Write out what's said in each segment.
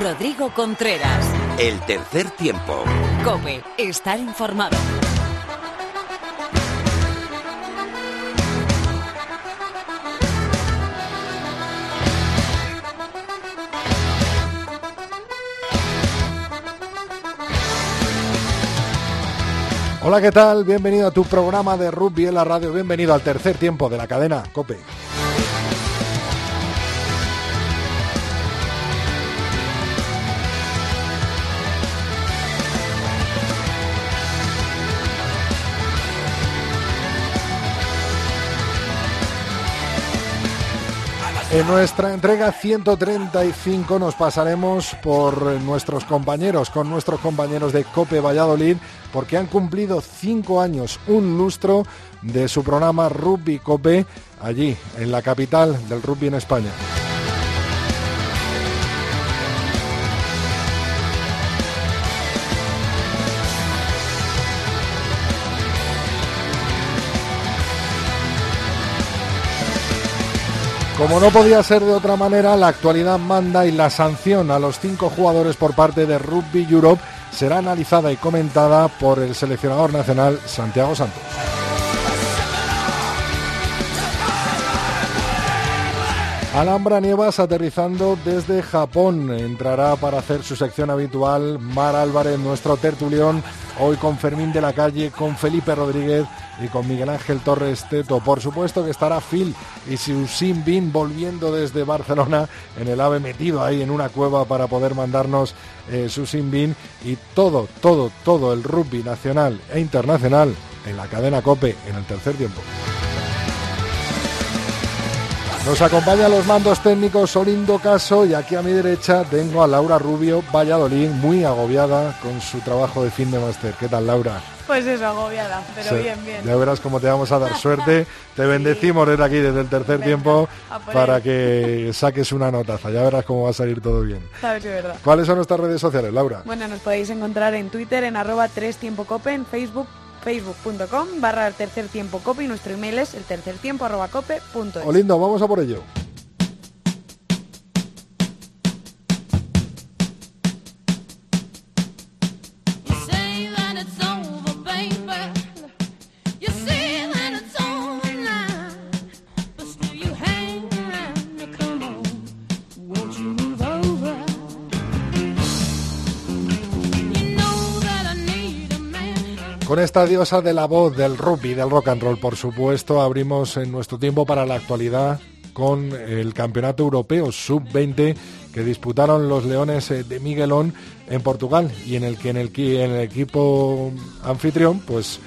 Rodrigo Contreras. El tercer tiempo. Cope, estar informado. Hola, ¿qué tal? Bienvenido a tu programa de rugby en la radio. Bienvenido al tercer tiempo de la cadena Cope. En nuestra entrega 135 nos pasaremos por nuestros compañeros, con nuestros compañeros de Cope Valladolid, porque han cumplido cinco años, un lustro de su programa Rugby Cope, allí, en la capital del rugby en España. Como no podía ser de otra manera, la actualidad manda y la sanción a los cinco jugadores por parte de Rugby Europe será analizada y comentada por el seleccionador nacional Santiago Santos. Alhambra Nievas aterrizando desde Japón. Entrará para hacer su sección habitual Mar Álvarez, nuestro tertulión, hoy con Fermín de la Calle, con Felipe Rodríguez y con Miguel Ángel Torres Teto. Por supuesto que estará Phil y Susin Bin volviendo desde Barcelona en el AVE metido ahí en una cueva para poder mandarnos eh, Susin Bin y todo, todo, todo el rugby nacional e internacional en la cadena Cope en el tercer tiempo. Nos acompaña los mandos técnicos Olindo Caso y aquí a mi derecha tengo a Laura Rubio, Valladolid, muy agobiada con su trabajo de fin de máster. ¿Qué tal, Laura? Pues eso, agobiada, pero bien, bien. Ya verás cómo te vamos a dar suerte. Te bendecimos desde aquí, desde el tercer tiempo, para que saques una notaza. Ya verás cómo va a salir todo bien. Sabes que es verdad. ¿Cuáles son nuestras redes sociales, Laura? Bueno, nos podéis encontrar en Twitter en arroba 3 tiempo cope, en Facebook facebook.com barra tercer tiempo cope y nuestro email es el tercer tiempo arroba cope punto es. Olindo, vamos a por ello. Esta diosa de la voz, del rugby, del rock and roll, por supuesto, abrimos en nuestro tiempo para la actualidad con el Campeonato Europeo Sub-20 que disputaron los Leones eh, de Miguelón en Portugal y en el que en el, en el equipo anfitrión pues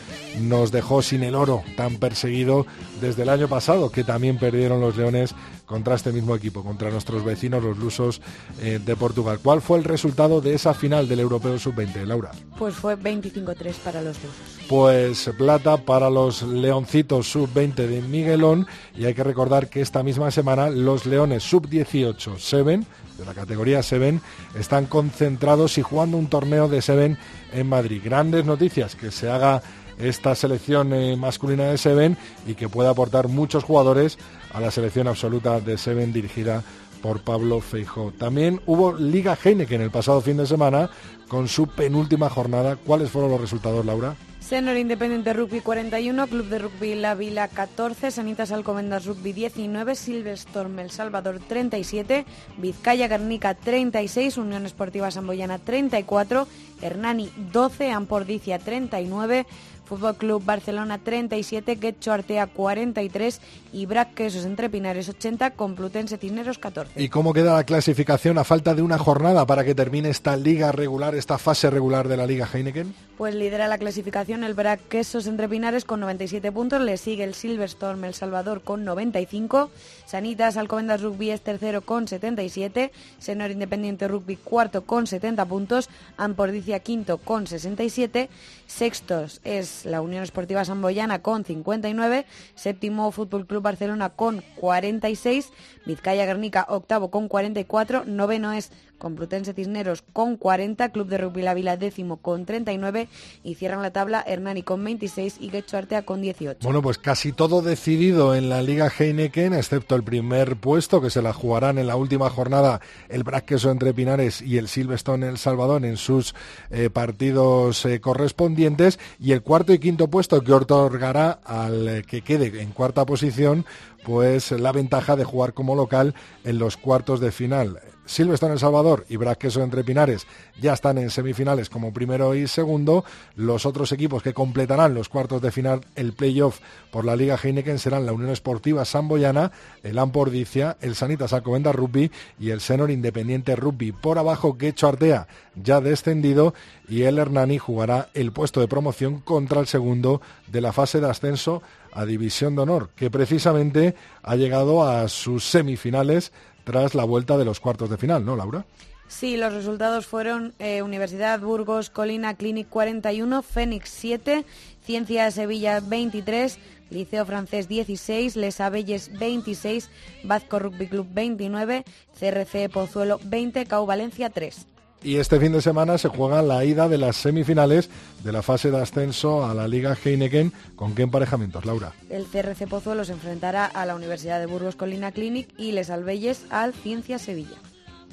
nos dejó sin el oro tan perseguido desde el año pasado, que también perdieron los Leones contra este mismo equipo, contra nuestros vecinos, los lusos eh, de Portugal. ¿Cuál fue el resultado de esa final del Europeo Sub-20, Laura? Pues fue 25-3 para los lusos. Pues plata para los Leoncitos Sub-20 de Miguelón y hay que recordar que esta misma semana los Leones Sub-18 Seven de la categoría Seven están concentrados y jugando un torneo de Seven en Madrid. Grandes noticias que se haga esta selección eh, masculina de Seven y que pueda aportar muchos jugadores a la selección absoluta de Seven dirigida por Pablo Feijó. También hubo Liga Heineken el pasado fin de semana con su penúltima jornada. ¿Cuáles fueron los resultados, Laura? Senor Independiente Rugby 41, Club de Rugby La Vila 14, Sanitas Alcomendas Rugby 19, Silverstorm El Salvador 37, Vizcaya Guernica 36, Unión Esportiva Samboyana 34, Hernani 12, Ampordicia 39, Fútbol Club Barcelona 37, Quecho Artea 43 y Brac Quesos Entre Pinares 80, Complutense Cisneros 14. ¿Y cómo queda la clasificación a falta de una jornada para que termine esta liga regular, esta fase regular de la Liga Heineken? Pues lidera la clasificación el Brac Quesos Entre Pinares con 97 puntos, le sigue el Silverstorm El Salvador con 95, Sanitas Alcobendas Rugby es tercero con 77, Senor Independiente Rugby cuarto con 70 puntos, Ampordicia quinto con 67, sextos es la Unión Esportiva Samboyana con 59, séptimo Fútbol Club Barcelona con 46, Vizcaya Guernica octavo con 44, noveno es Complutense Cisneros con 40, Club de Rugby La Vila décimo con 39 y cierran la tabla Hernani con 26 y Guecho Artea con 18. Bueno, pues casi todo decidido en la Liga Heineken, excepto el primer puesto que se la jugarán en la última jornada el Braqueso entre Pinares y el Silverstone El Salvador en sus eh, partidos eh, correspondientes y el cuarto y quinto puesto que otorgará al eh, que quede en cuarta posición pues la ventaja de jugar como local en los cuartos de final. Silvestre en El Salvador y Brasqueso entre Pinares ya están en semifinales como primero y segundo. Los otros equipos que completarán los cuartos de final, el playoff por la Liga Heineken serán la Unión Esportiva Samboyana, el Ampordicia, el Sanitas Alcobendas Rugby y el Senor Independiente Rugby. Por abajo, Quecho Artea ya descendido y el Hernani jugará el puesto de promoción contra el segundo de la fase de ascenso a División de Honor, que precisamente ha llegado a sus semifinales tras la vuelta de los cuartos de final, ¿no, Laura? Sí, los resultados fueron eh, Universidad Burgos, Colina Clinic 41, Fénix 7, Ciencia Sevilla 23, Liceo Francés 16, Les Abelles 26, Vasco Rugby Club 29, CRC Pozuelo 20, Cau Valencia 3. Y este fin de semana se juega la ida de las semifinales de la fase de ascenso a la Liga Heineken. ¿Con qué emparejamientos, Laura? El CRC Pozuelo se enfrentará a la Universidad de Burgos Colina Clinic y Les Albelles al Ciencia Sevilla.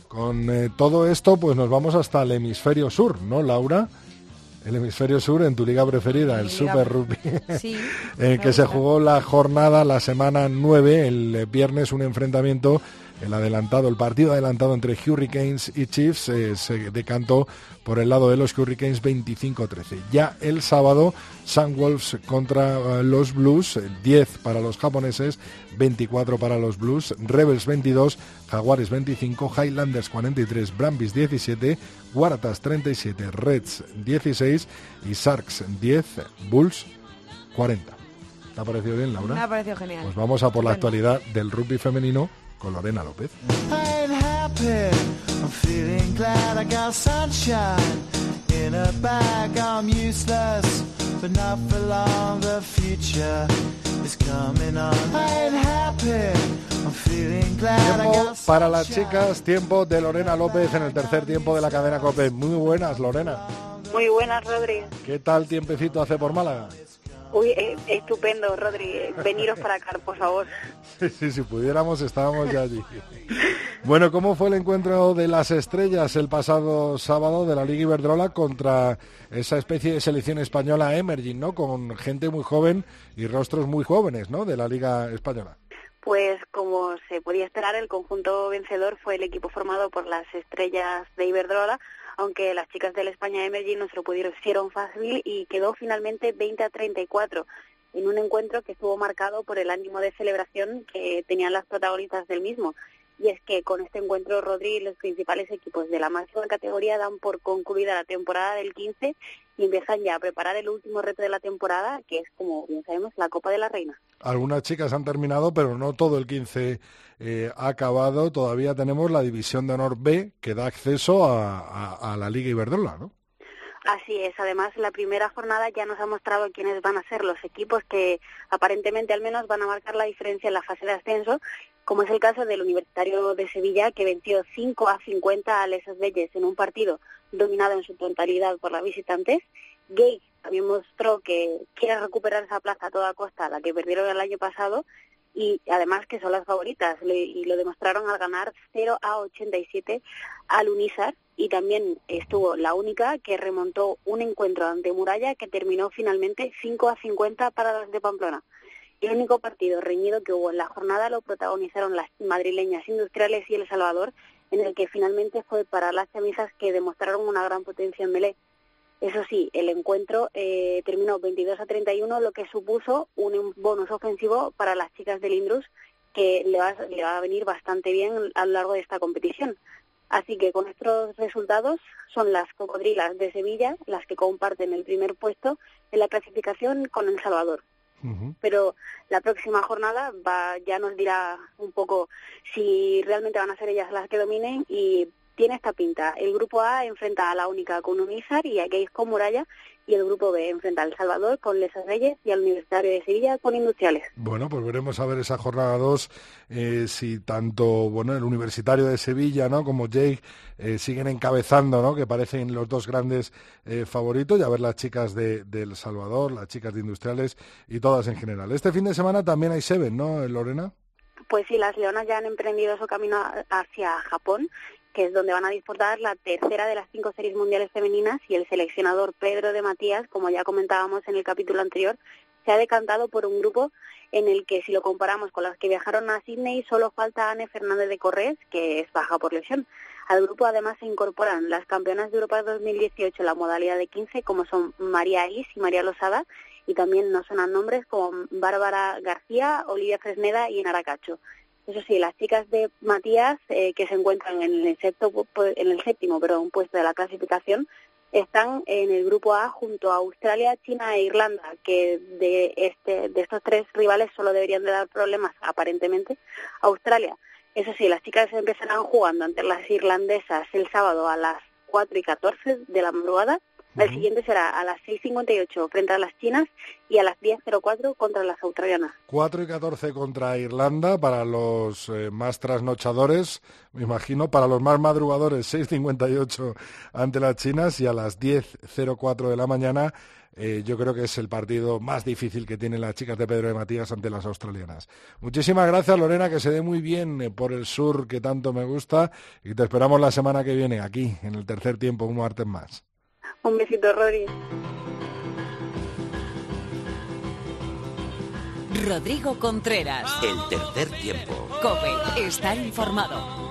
Con eh, todo esto, pues nos vamos hasta el hemisferio sur, ¿no, Laura? El hemisferio sur en tu liga preferida, el Super Rugby, sí, en que se jugó la jornada, la semana 9, el viernes un enfrentamiento el adelantado, el partido adelantado entre Hurricanes y Chiefs eh, se decantó por el lado de los Hurricanes 25-13. Ya el sábado, Sun Wolves contra eh, los Blues, 10 para los japoneses, 24 para los Blues, Rebels 22, Jaguares 25, Highlanders 43, Brambis 17, Waratahs 37, Reds 16 y Sharks 10, Bulls 40. ¿Te ha parecido bien, Laura? Me ha parecido genial. Pues vamos a por la actualidad del rugby femenino con Lorena López. Tiempo para las chicas, tiempo de Lorena López en el tercer tiempo de la cadena COPE. Muy buenas, Lorena. Muy buenas, Rodri. ¿Qué tal tiempecito hace por Málaga? Uy, eh, estupendo, Rodri. Veniros para acá, por favor. Sí, si pudiéramos, estábamos ya allí. Bueno, ¿cómo fue el encuentro de las estrellas el pasado sábado de la Liga Iberdrola contra esa especie de selección española Emerging, ¿no? Con gente muy joven y rostros muy jóvenes, ¿no? De la Liga Española. Pues como se podía esperar, el conjunto vencedor fue el equipo formado por las estrellas de Iberdrola, aunque las chicas del España Emerging no se lo pudieron fácil y quedó finalmente 20 a 34 en un encuentro que estuvo marcado por el ánimo de celebración que tenían las protagonistas del mismo. Y es que con este encuentro, Rodri, los principales equipos de la máxima categoría dan por concluida la temporada del 15 y empiezan ya a preparar el último reto de la temporada, que es, como bien sabemos, la Copa de la Reina. Algunas chicas han terminado, pero no todo el 15 eh, ha acabado. Todavía tenemos la División de Honor B, que da acceso a, la Liga Iberdrola, ¿no? Así es, además la primera jornada ya nos ha mostrado quiénes van a ser los equipos que aparentemente al menos van a marcar la diferencia en la fase de ascenso, como es el caso del Universitario de Sevilla que venció 5 a 50 a Lesas Belles en un partido dominado en su totalidad por las visitantes. Gay también mostró que quiere recuperar esa plaza a toda costa, la que perdieron el año pasado, y además que son las favoritas y lo demostraron al ganar 0 a 87 al Unisar y también estuvo la única que remontó un encuentro ante Muralla que terminó finalmente 5 a 50 para las de Pamplona. El único partido reñido que hubo en la jornada lo protagonizaron las madrileñas industriales y El Salvador, en el que finalmente fue para las chamisas que demostraron una gran potencia en Melé. Eso sí, el encuentro eh, terminó 22 a 31, lo que supuso un bonus ofensivo para las chicas del Indrus, que le va, le va a venir bastante bien a lo largo de esta competición. Así que con estos resultados son las cocodrilas de Sevilla las que comparten el primer puesto en la clasificación con El Salvador. Pero la próxima jornada va, ya nos dirá un poco si realmente van a ser ellas las que dominen y tiene esta pinta. El grupo A enfrenta a la única con Unizar y a Geis con Muralla y el grupo B enfrenta al Salvador con Lesas Reyes y al Universitario de Sevilla con Industriales. Bueno, pues veremos a ver esa jornada 2 eh, si tanto bueno el Universitario de Sevilla ¿no? como Jake eh, siguen encabezando, ¿no? que parecen los dos grandes eh, favoritos, y a ver las chicas de, El Salvador, las chicas de Industriales y todas en general. Este fin de semana también hay Seven, ¿no, Lorena? Pues sí, las leonas ya han emprendido su camino hacia Japón que es donde van a disputar la tercera de las cinco series mundiales femeninas y el seleccionador Pedro de Matías, como ya comentábamos en el capítulo anterior, se ha decantado por un grupo en el que si lo comparamos con las que viajaron a Sydney solo falta Anne Fernández de Corres, que es baja por lesión. Al grupo además se incorporan las campeonas de Europa 2018 en la modalidad de 15, como son María Is y María Losada, y también nos sonan nombres como Bárbara García, Olivia Fresneda y Enara Cacho. Eso sí, las chicas de Matías, eh, que se encuentran en el, en el séptimo un puesto de la clasificación, están en el grupo A junto a Australia, China e Irlanda, que de, este, de estos tres rivales solo deberían de dar problemas, aparentemente. Australia, eso sí, las chicas empezarán jugando ante las irlandesas el sábado a las 4 y 14 de la madrugada el siguiente será a las 6.58 frente a las chinas y a las 10.04 contra las australianas. 4 y 14 contra Irlanda para los eh, más trasnochadores, me imagino, para los más madrugadores 6.58 ante las chinas y a las 10.04 de la mañana eh, yo creo que es el partido más difícil que tienen las chicas de Pedro de Matías ante las australianas. Muchísimas gracias Lorena, que se dé muy bien eh, por el sur que tanto me gusta y te esperamos la semana que viene aquí en el tercer tiempo, un martes más. Un besito, Rory. Rodrigo Contreras. El tercer tiempo. Cope, estar informado.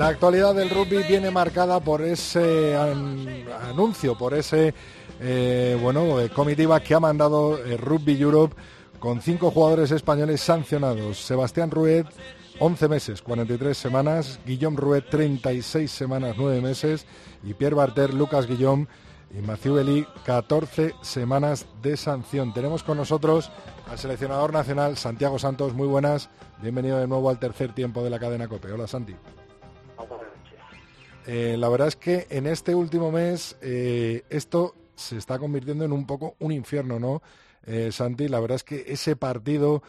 La actualidad del rugby viene marcada por ese anuncio, por ese eh, bueno eh, comitiva que ha mandado eh, Rugby Europe con cinco jugadores españoles sancionados. Sebastián Ruet, 11 meses, 43 semanas, Guillaume Ruet, 36 semanas, 9 meses, y Pierre Barter, Lucas Guillaume y Mathieu Belí, 14 semanas de sanción. Tenemos con nosotros al seleccionador nacional Santiago Santos. Muy buenas, bienvenido de nuevo al tercer tiempo de la cadena COPE. Hola Santi. Eh, la verdad es que en este último mes eh, esto se está convirtiendo en un poco un infierno, ¿no? Eh, Santi, la verdad es que ese partido,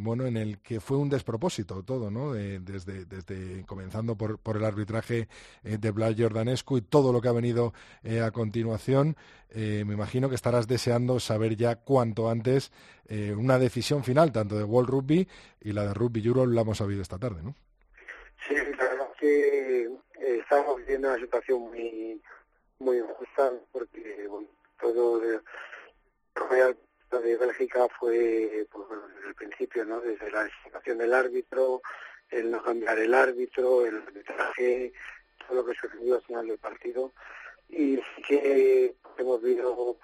bueno, en el que fue un despropósito todo, ¿no? desde, desde comenzando por, el arbitraje de Blas Jordanescu y todo lo que ha venido a continuación, me imagino que estarás deseando saber ya cuanto antes una decisión final, tanto de World Rugby y la de Rugby Euro, la hemos sabido esta tarde, ¿no? Sí, la verdad que estamos viviendo una situación muy muy injusta porque bueno, todo de, de Bélgica fue pues, desde el principio, ¿no? desde la designación del árbitro, el no cambiar el árbitro, el arbitraje, todo lo que sucedió al final del partido. Y sí que hemos vivido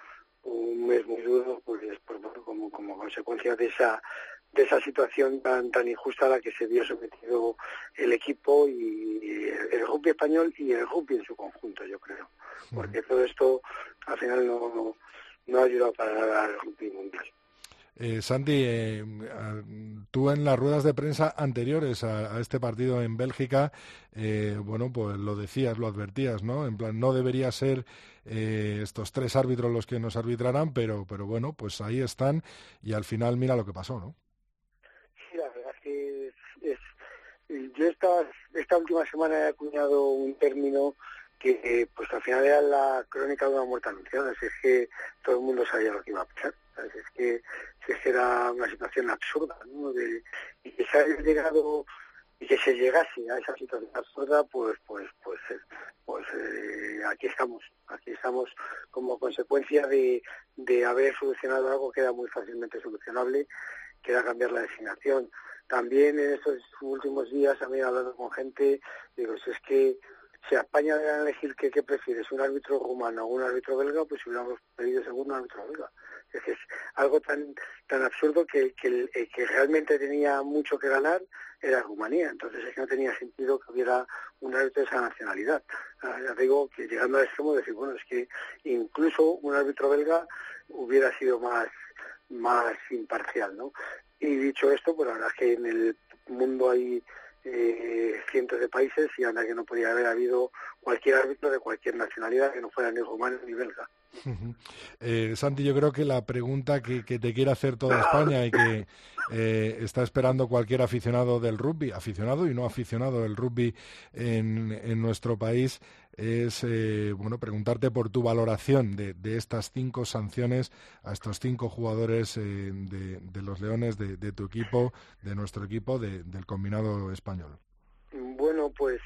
un mes muy duro pues, pues como, como consecuencia de esa de esa situación tan tan injusta a la que se vio sometido el equipo y el rugby español y el rugby en su conjunto, yo creo. Porque todo esto al final no, no, ha ayudado para nada al rugby mundial. Eh, Santi, eh, tú en las ruedas de prensa anteriores a, este partido en Bélgica, eh, bueno, pues lo decías, lo advertías, ¿no? En plan, no debería ser eh, estos tres árbitros los que nos arbitrarán, pero, pero bueno, pues ahí están y al final mira lo que pasó, ¿no? Yo esta, esta última semana he acuñado un término que pues al final era la crónica de una muerte anunciada, es que todo el mundo sabía lo que iba a pasar, es que, era una situación absurda, ¿no? y que se haya llegado y que se llegase a esa situación absurda, pues pues pues eh, pues eh, aquí estamos, aquí estamos como consecuencia de, de haber solucionado algo que era muy fácilmente solucionable, que era cambiar la designación también en estos últimos días, a mí hablando con gente, digo, si es que si a España le a elegir qué, prefieres, un árbitro rumano o un árbitro belga, pues hubiéramos pedido segundo un árbitro belga. Es, es algo tan tan absurdo que, que el que realmente tenía mucho que ganar era Rumanía. Entonces es que no tenía sentido que hubiera un árbitro de esa nacionalidad. Ah, ya digo que llegando al extremo de decir, bueno, es que incluso un árbitro belga hubiera sido más más imparcial, ¿no? Y dicho esto, pues la verdad es que en el mundo hay eh, cientos de países y anda que no podía haber habido cualquier árbitro de cualquier nacionalidad que no fuera ni rumano ni belga. Eh, Santi, yo creo que la pregunta que, te quiere hacer toda España y que eh, está esperando cualquier aficionado del rugby, aficionado y no aficionado del rugby en, nuestro país, es eh, bueno preguntarte por tu valoración de, estas cinco sanciones a estos cinco jugadores de, los Leones, de, tu equipo, de nuestro equipo, del combinado español. Bueno, pues,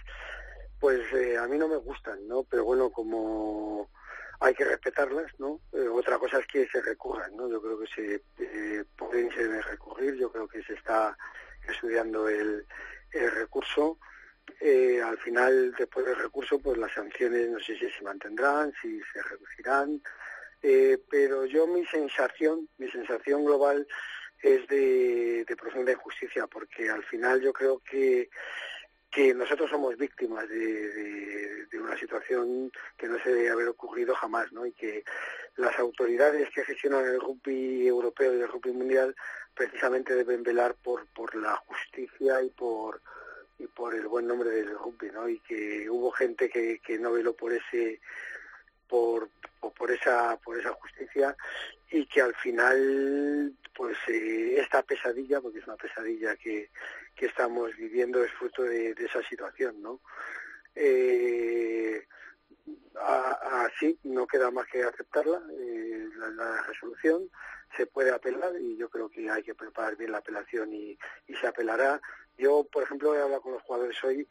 pues a mí no me gustan, ¿no? Pero bueno, como hay que respetarlas, ¿no? Eh, otra cosa es que se recurran, ¿no? Yo creo que se eh, pueden recurrir, yo creo que se está estudiando el, recurso. Eh, al final, después del recurso, pues las sanciones no sé si se mantendrán, si se reducirán, eh, pero yo mi sensación, mi sensación global es de profunda injusticia, porque al final yo creo que que nosotros somos víctimas de, una situación que no se debe haber ocurrido jamás, ¿no? Y que las autoridades que gestionan el rugby europeo y el rugby mundial precisamente deben velar por, la justicia y por y por el buen nombre del rugby, ¿no? Y que hubo gente que, que no veló por ese por, por esa por esa justicia y que al final pues eh, esta pesadilla porque es una pesadilla que, que estamos viviendo es fruto de, esa situación no eh, así no queda más que aceptarla eh, la, resolución se puede apelar y yo creo que hay que preparar bien la apelación y, y se apelará. Yo por ejemplo he hablado con los jugadores hoy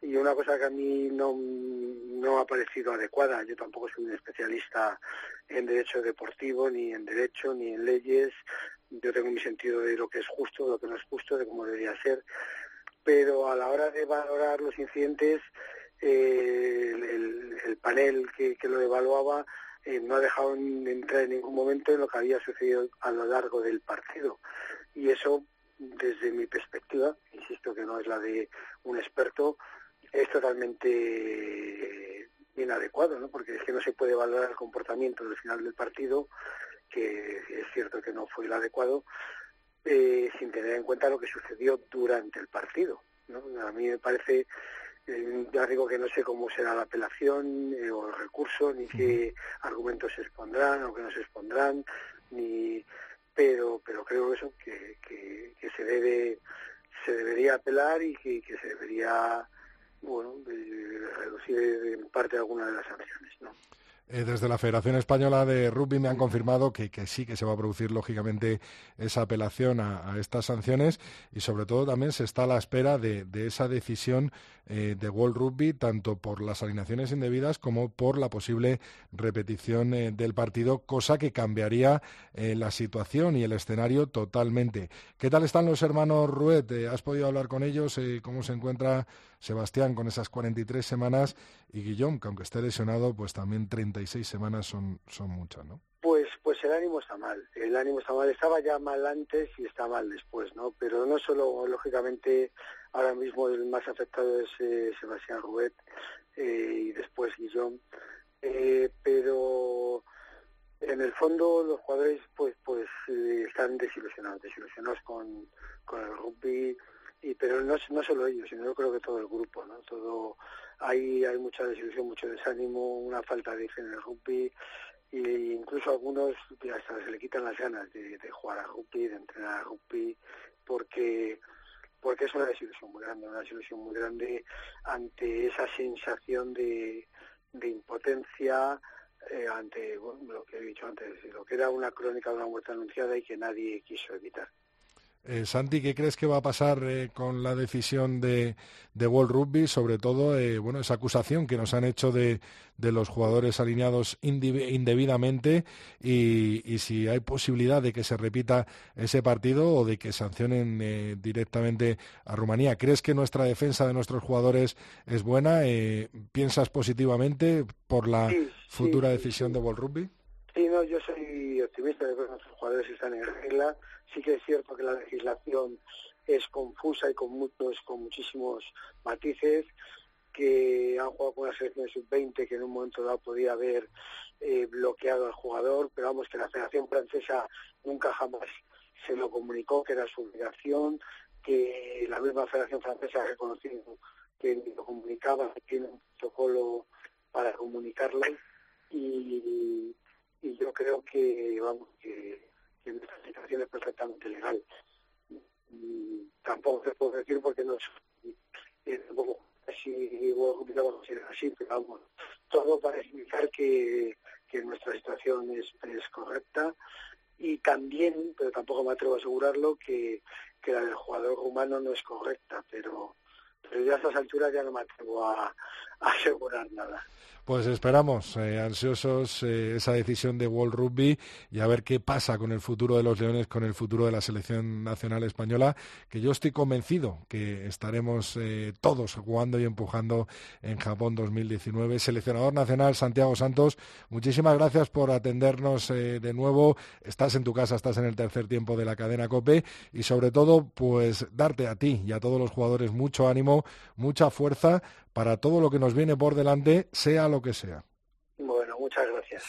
y una cosa que a mí no, no ha parecido adecuada, yo tampoco soy un especialista en derecho deportivo, ni en derecho, ni en leyes, yo tengo mi sentido de lo que es justo, de lo que no es justo, de cómo debería ser, pero a la hora de valorar los incidentes, eh, el, panel que, lo evaluaba eh, no ha dejado entrar en ningún momento en lo que había sucedido a lo largo del partido. Y eso, desde mi perspectiva, insisto que no es la de un experto, es totalmente inadecuado, ¿no? porque es que no se puede valorar el comportamiento del final del partido, que es cierto que no fue el adecuado, eh, sin tener en cuenta lo que sucedió durante el partido. ¿no? A mí me parece, eh, ya digo que no sé cómo será la apelación eh, o el recurso, ni qué argumentos se expondrán o que no se expondrán, ni pero pero creo eso que, que, se debe se debería apelar y que se debería bueno, de reducir en parte alguna de las sanciones, ¿no? Eh, desde la Federación Española de Rugby me han confirmado que, sí que se va a producir lógicamente esa apelación a, estas sanciones y sobre todo también se está a la espera de, esa decisión eh, de World Rugby tanto por las alineaciones indebidas como por la posible repetición eh, del partido, cosa que cambiaría la situación y el escenario totalmente. ¿Qué tal están los hermanos Ruet? ¿Has podido hablar con ellos? ¿Cómo se encuentra Sebastián con esas 43 semanas y Guillaume, que aunque esté lesionado, pues también 36 semanas son, son muchas, ¿no? Pues, pues el ánimo está mal, el ánimo está mal, estaba ya mal antes y está mal después, ¿no? Pero no solo, lógicamente, ahora mismo el más afectado es eh, Sebastián Ruet eh, y después Guillaume, eh, pero en el fondo los jugadores pues pues están desilusionados, desilusionados con, con el rugby, y pero no, no solo ellos, sino yo creo que todo el grupo, ¿no? Todo hay hay mucha desilusión, mucho desánimo, una falta de fe en el rugby e incluso algunos hasta se le quitan las ganas de, jugar a rugby, de entrenar a rugby, porque porque es una desilusión muy grande, una desilusión muy grande ante esa sensación de, de impotencia eh, ante lo que he dicho antes, lo que era una crónica de una muerte anunciada y que nadie quiso evitar. Eh, Santi, ¿qué crees que va a pasar eh, con la decisión de, de World Rugby? Sobre todo, eh, bueno, esa acusación que nos han hecho de, los jugadores alineados indebidamente y, si hay posibilidad de que se repita ese partido o de que sancionen directamente a Rumanía. ¿Crees que nuestra defensa de nuestros jugadores es buena? ¿Piensas positivamente por la futura decisión de World Rugby? Sí, no, yo soy optimista de que nuestros jugadores están en regla. Sí que es cierto que la legislación es confusa y con muchos, con muchísimos matices que han jugado con una selección sub-20 que en un momento dado podía haber eh, bloqueado al jugador, pero vamos que la Federación Francesa nunca jamás se lo comunicó, que era su obligación, que la misma Federación Francesa ha reconocido que lo comunicaba, que tiene un protocolo para comunicarlo y, yo creo que vamos que, que situación es perfectamente legal. tampoco se puede decir porque no es tampoco así, así, pero vamos, todo para indicar que, que nuestra situación es, es correcta y también, pero tampoco me atrevo a asegurarlo, que, que la del jugador humano no es correcta, pero, pero ya a estas alturas ya no me atrevo a asegurar nada. Pues esperamos, eh, ansiosos, eh, esa decisión de World Rugby y a ver qué pasa con el futuro de los Leones, con el futuro de la selección nacional española, que yo estoy convencido que estaremos eh, todos jugando y empujando en Japón 2019. Seleccionador nacional Santiago Santos, muchísimas gracias por atendernos de nuevo. Estás en tu casa, estás en el tercer tiempo de la cadena COPE y sobre todo, pues darte a ti y a todos los jugadores mucho ánimo, mucha fuerza para todo lo que nos viene por delante, sea lo que sea. Bueno, muchas gracias.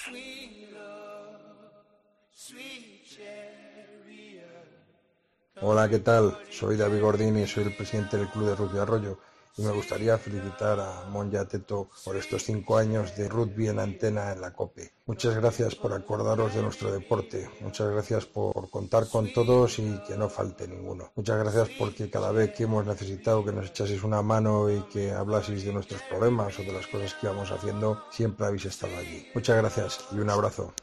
Hola, ¿qué tal? Soy David Gordini, soy el presidente del Club de Rugby Arroyo y me gustaría felicitar a Monja Teto por estos cinco años de rugby en antena en la COPE. Muchas gracias por acordaros de nuestro deporte, muchas gracias por contar con todos y que no falte ninguno. Muchas gracias porque cada vez que hemos necesitado que nos echaseis una mano y que hablaseis de nuestros problemas o de las cosas que íbamos haciendo, siempre habéis estado allí. Muchas gracias y un abrazo.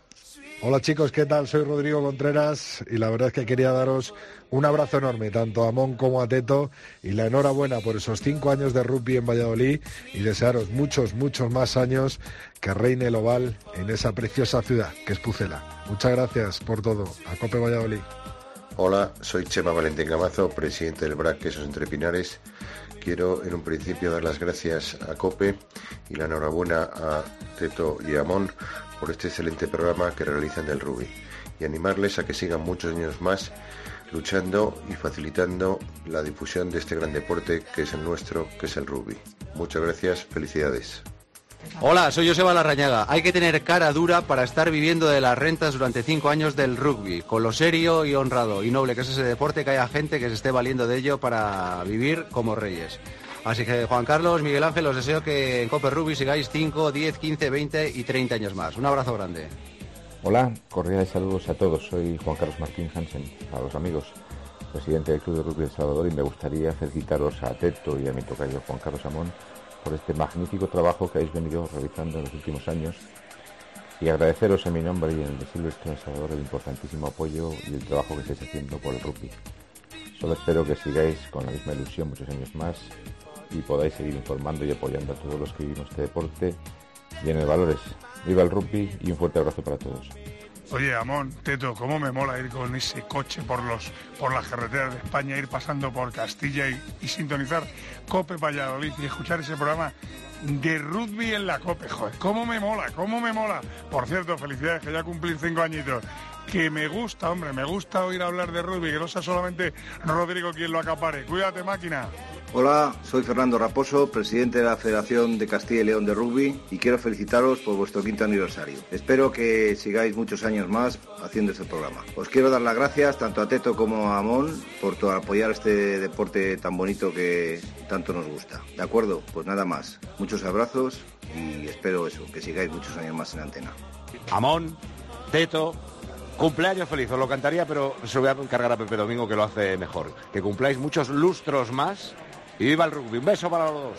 Hola chicos, ¿qué tal? Soy Rodrigo Contreras y la verdad es que quería daros un abrazo enorme tanto a Mon como a Teto y la enhorabuena por esos cinco años de rugby en Valladolid y desearos muchos, muchos más años que reine el oval en esa preciosa ciudad que es Pucela. Muchas gracias por todo. A Cope Valladolid. Hola, soy Chema Valentín Gamazo, presidente del BRAC Quesos Entre Pinares. Quiero en un principio dar las gracias a COPE y la enhorabuena a Teto y a Mon por este excelente programa que realizan del rugby y animarles a que sigan muchos años más luchando y facilitando la difusión de este gran deporte que es el nuestro, que es el rugby. Muchas gracias, felicidades. Hola, soy Joseba Larrañaga. Hay que tener cara dura para estar viviendo de las rentas durante cinco años del rugby, con lo serio y honrado y noble que es ese deporte, que haya gente que se esté valiendo de ello para vivir como reyes. Así que Juan Carlos, Miguel Ángel, os deseo que en Copper Rugby sigáis 5, 10, 15, 20 y 30 años más. Un abrazo grande. Hola, cordiales saludos a todos. Soy Juan Carlos Martín Hansen, a los amigos, presidente del Club de Rugby de Salvador, y me gustaría felicitaros a Teto y a mi tocayo Juan Carlos Amón por este magnífico trabajo que habéis venido realizando en los últimos años y agradeceros en mi nombre y en el de Silvestre El Salvador el importantísimo apoyo y el trabajo que estáis haciendo por el rugby. Solo espero que sigáis con la misma ilusión muchos años más y podáis seguir informando y apoyando a todos los que vivimos este deporte lleno de valores. Viva el rugby y un fuerte abrazo para todos. Oye, Amón, Teto, cómo me mola ir con ese coche por los por las carreteras de España, ir pasando por Castilla y, sintonizar Cope Valladolid y escuchar ese programa de rugby en la Cope. Joder, cómo me mola, cómo me mola. Por cierto, felicidades, que ya cumplí cinco añitos. Que me gusta, hombre, me gusta oír hablar de rugby, que no sea solamente Rodrigo quien lo acapare. Cuídate, máquina. Hola, soy Fernando Raposo, presidente de la Federación de Castilla y León de Rugby y quiero felicitaros por vuestro quinto aniversario. Espero que sigáis muchos años más haciendo este programa. Os quiero dar las gracias tanto a Teto como a Amón por apoyar este deporte tan bonito que tanto nos gusta. ¿De acuerdo? Pues nada más. Muchos abrazos y espero eso, que sigáis muchos años más en antena. Amón, Teto, Cumpleaños feliz, os lo cantaría, pero se lo voy a encargar a Pepe Domingo que lo hace mejor. Que cumpláis muchos lustros más y viva el rugby. Un beso para los dos.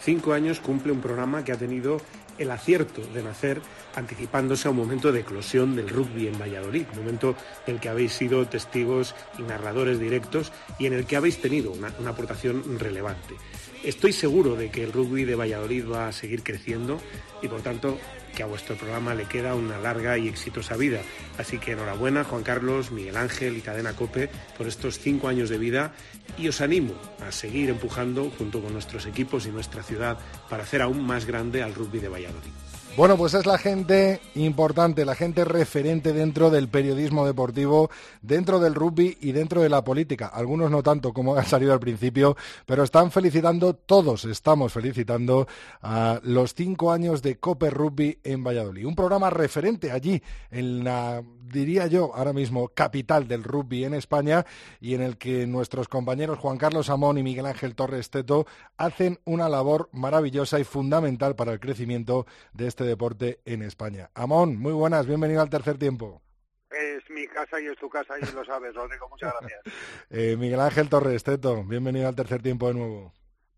Cinco años cumple un programa que ha tenido el acierto de nacer anticipándose a un momento de eclosión del rugby en Valladolid, momento en el que habéis sido testigos y narradores directos y en el que habéis tenido una aportación relevante. Estoy seguro de que el rugby de Valladolid va a seguir creciendo y por tanto que a vuestro programa le queda una larga y exitosa vida. Así que enhorabuena Juan Carlos, Miguel Ángel y Cadena Cope por estos cinco años de vida y os animo a seguir empujando junto con nuestros equipos y nuestra ciudad para hacer aún más grande al rugby de Valladolid. Bueno, pues es la gente importante, la gente referente dentro del periodismo deportivo, dentro del rugby y dentro de la política. Algunos no tanto como han salido al principio, pero están felicitando, todos estamos felicitando a los cinco años de Cope Rugby en Valladolid. Un programa referente allí en la, diría yo, ahora mismo capital del rugby en España y en el que nuestros compañeros Juan Carlos Amón y Miguel Ángel Torres Teto hacen una labor maravillosa y fundamental para el crecimiento de este deporte en España. Amón, muy buenas, bienvenido al tercer tiempo. Es mi casa y es tu casa y lo sabes, Rodrigo, muchas gracias. eh, Miguel Ángel Torres, Teto, bienvenido al tercer tiempo de nuevo.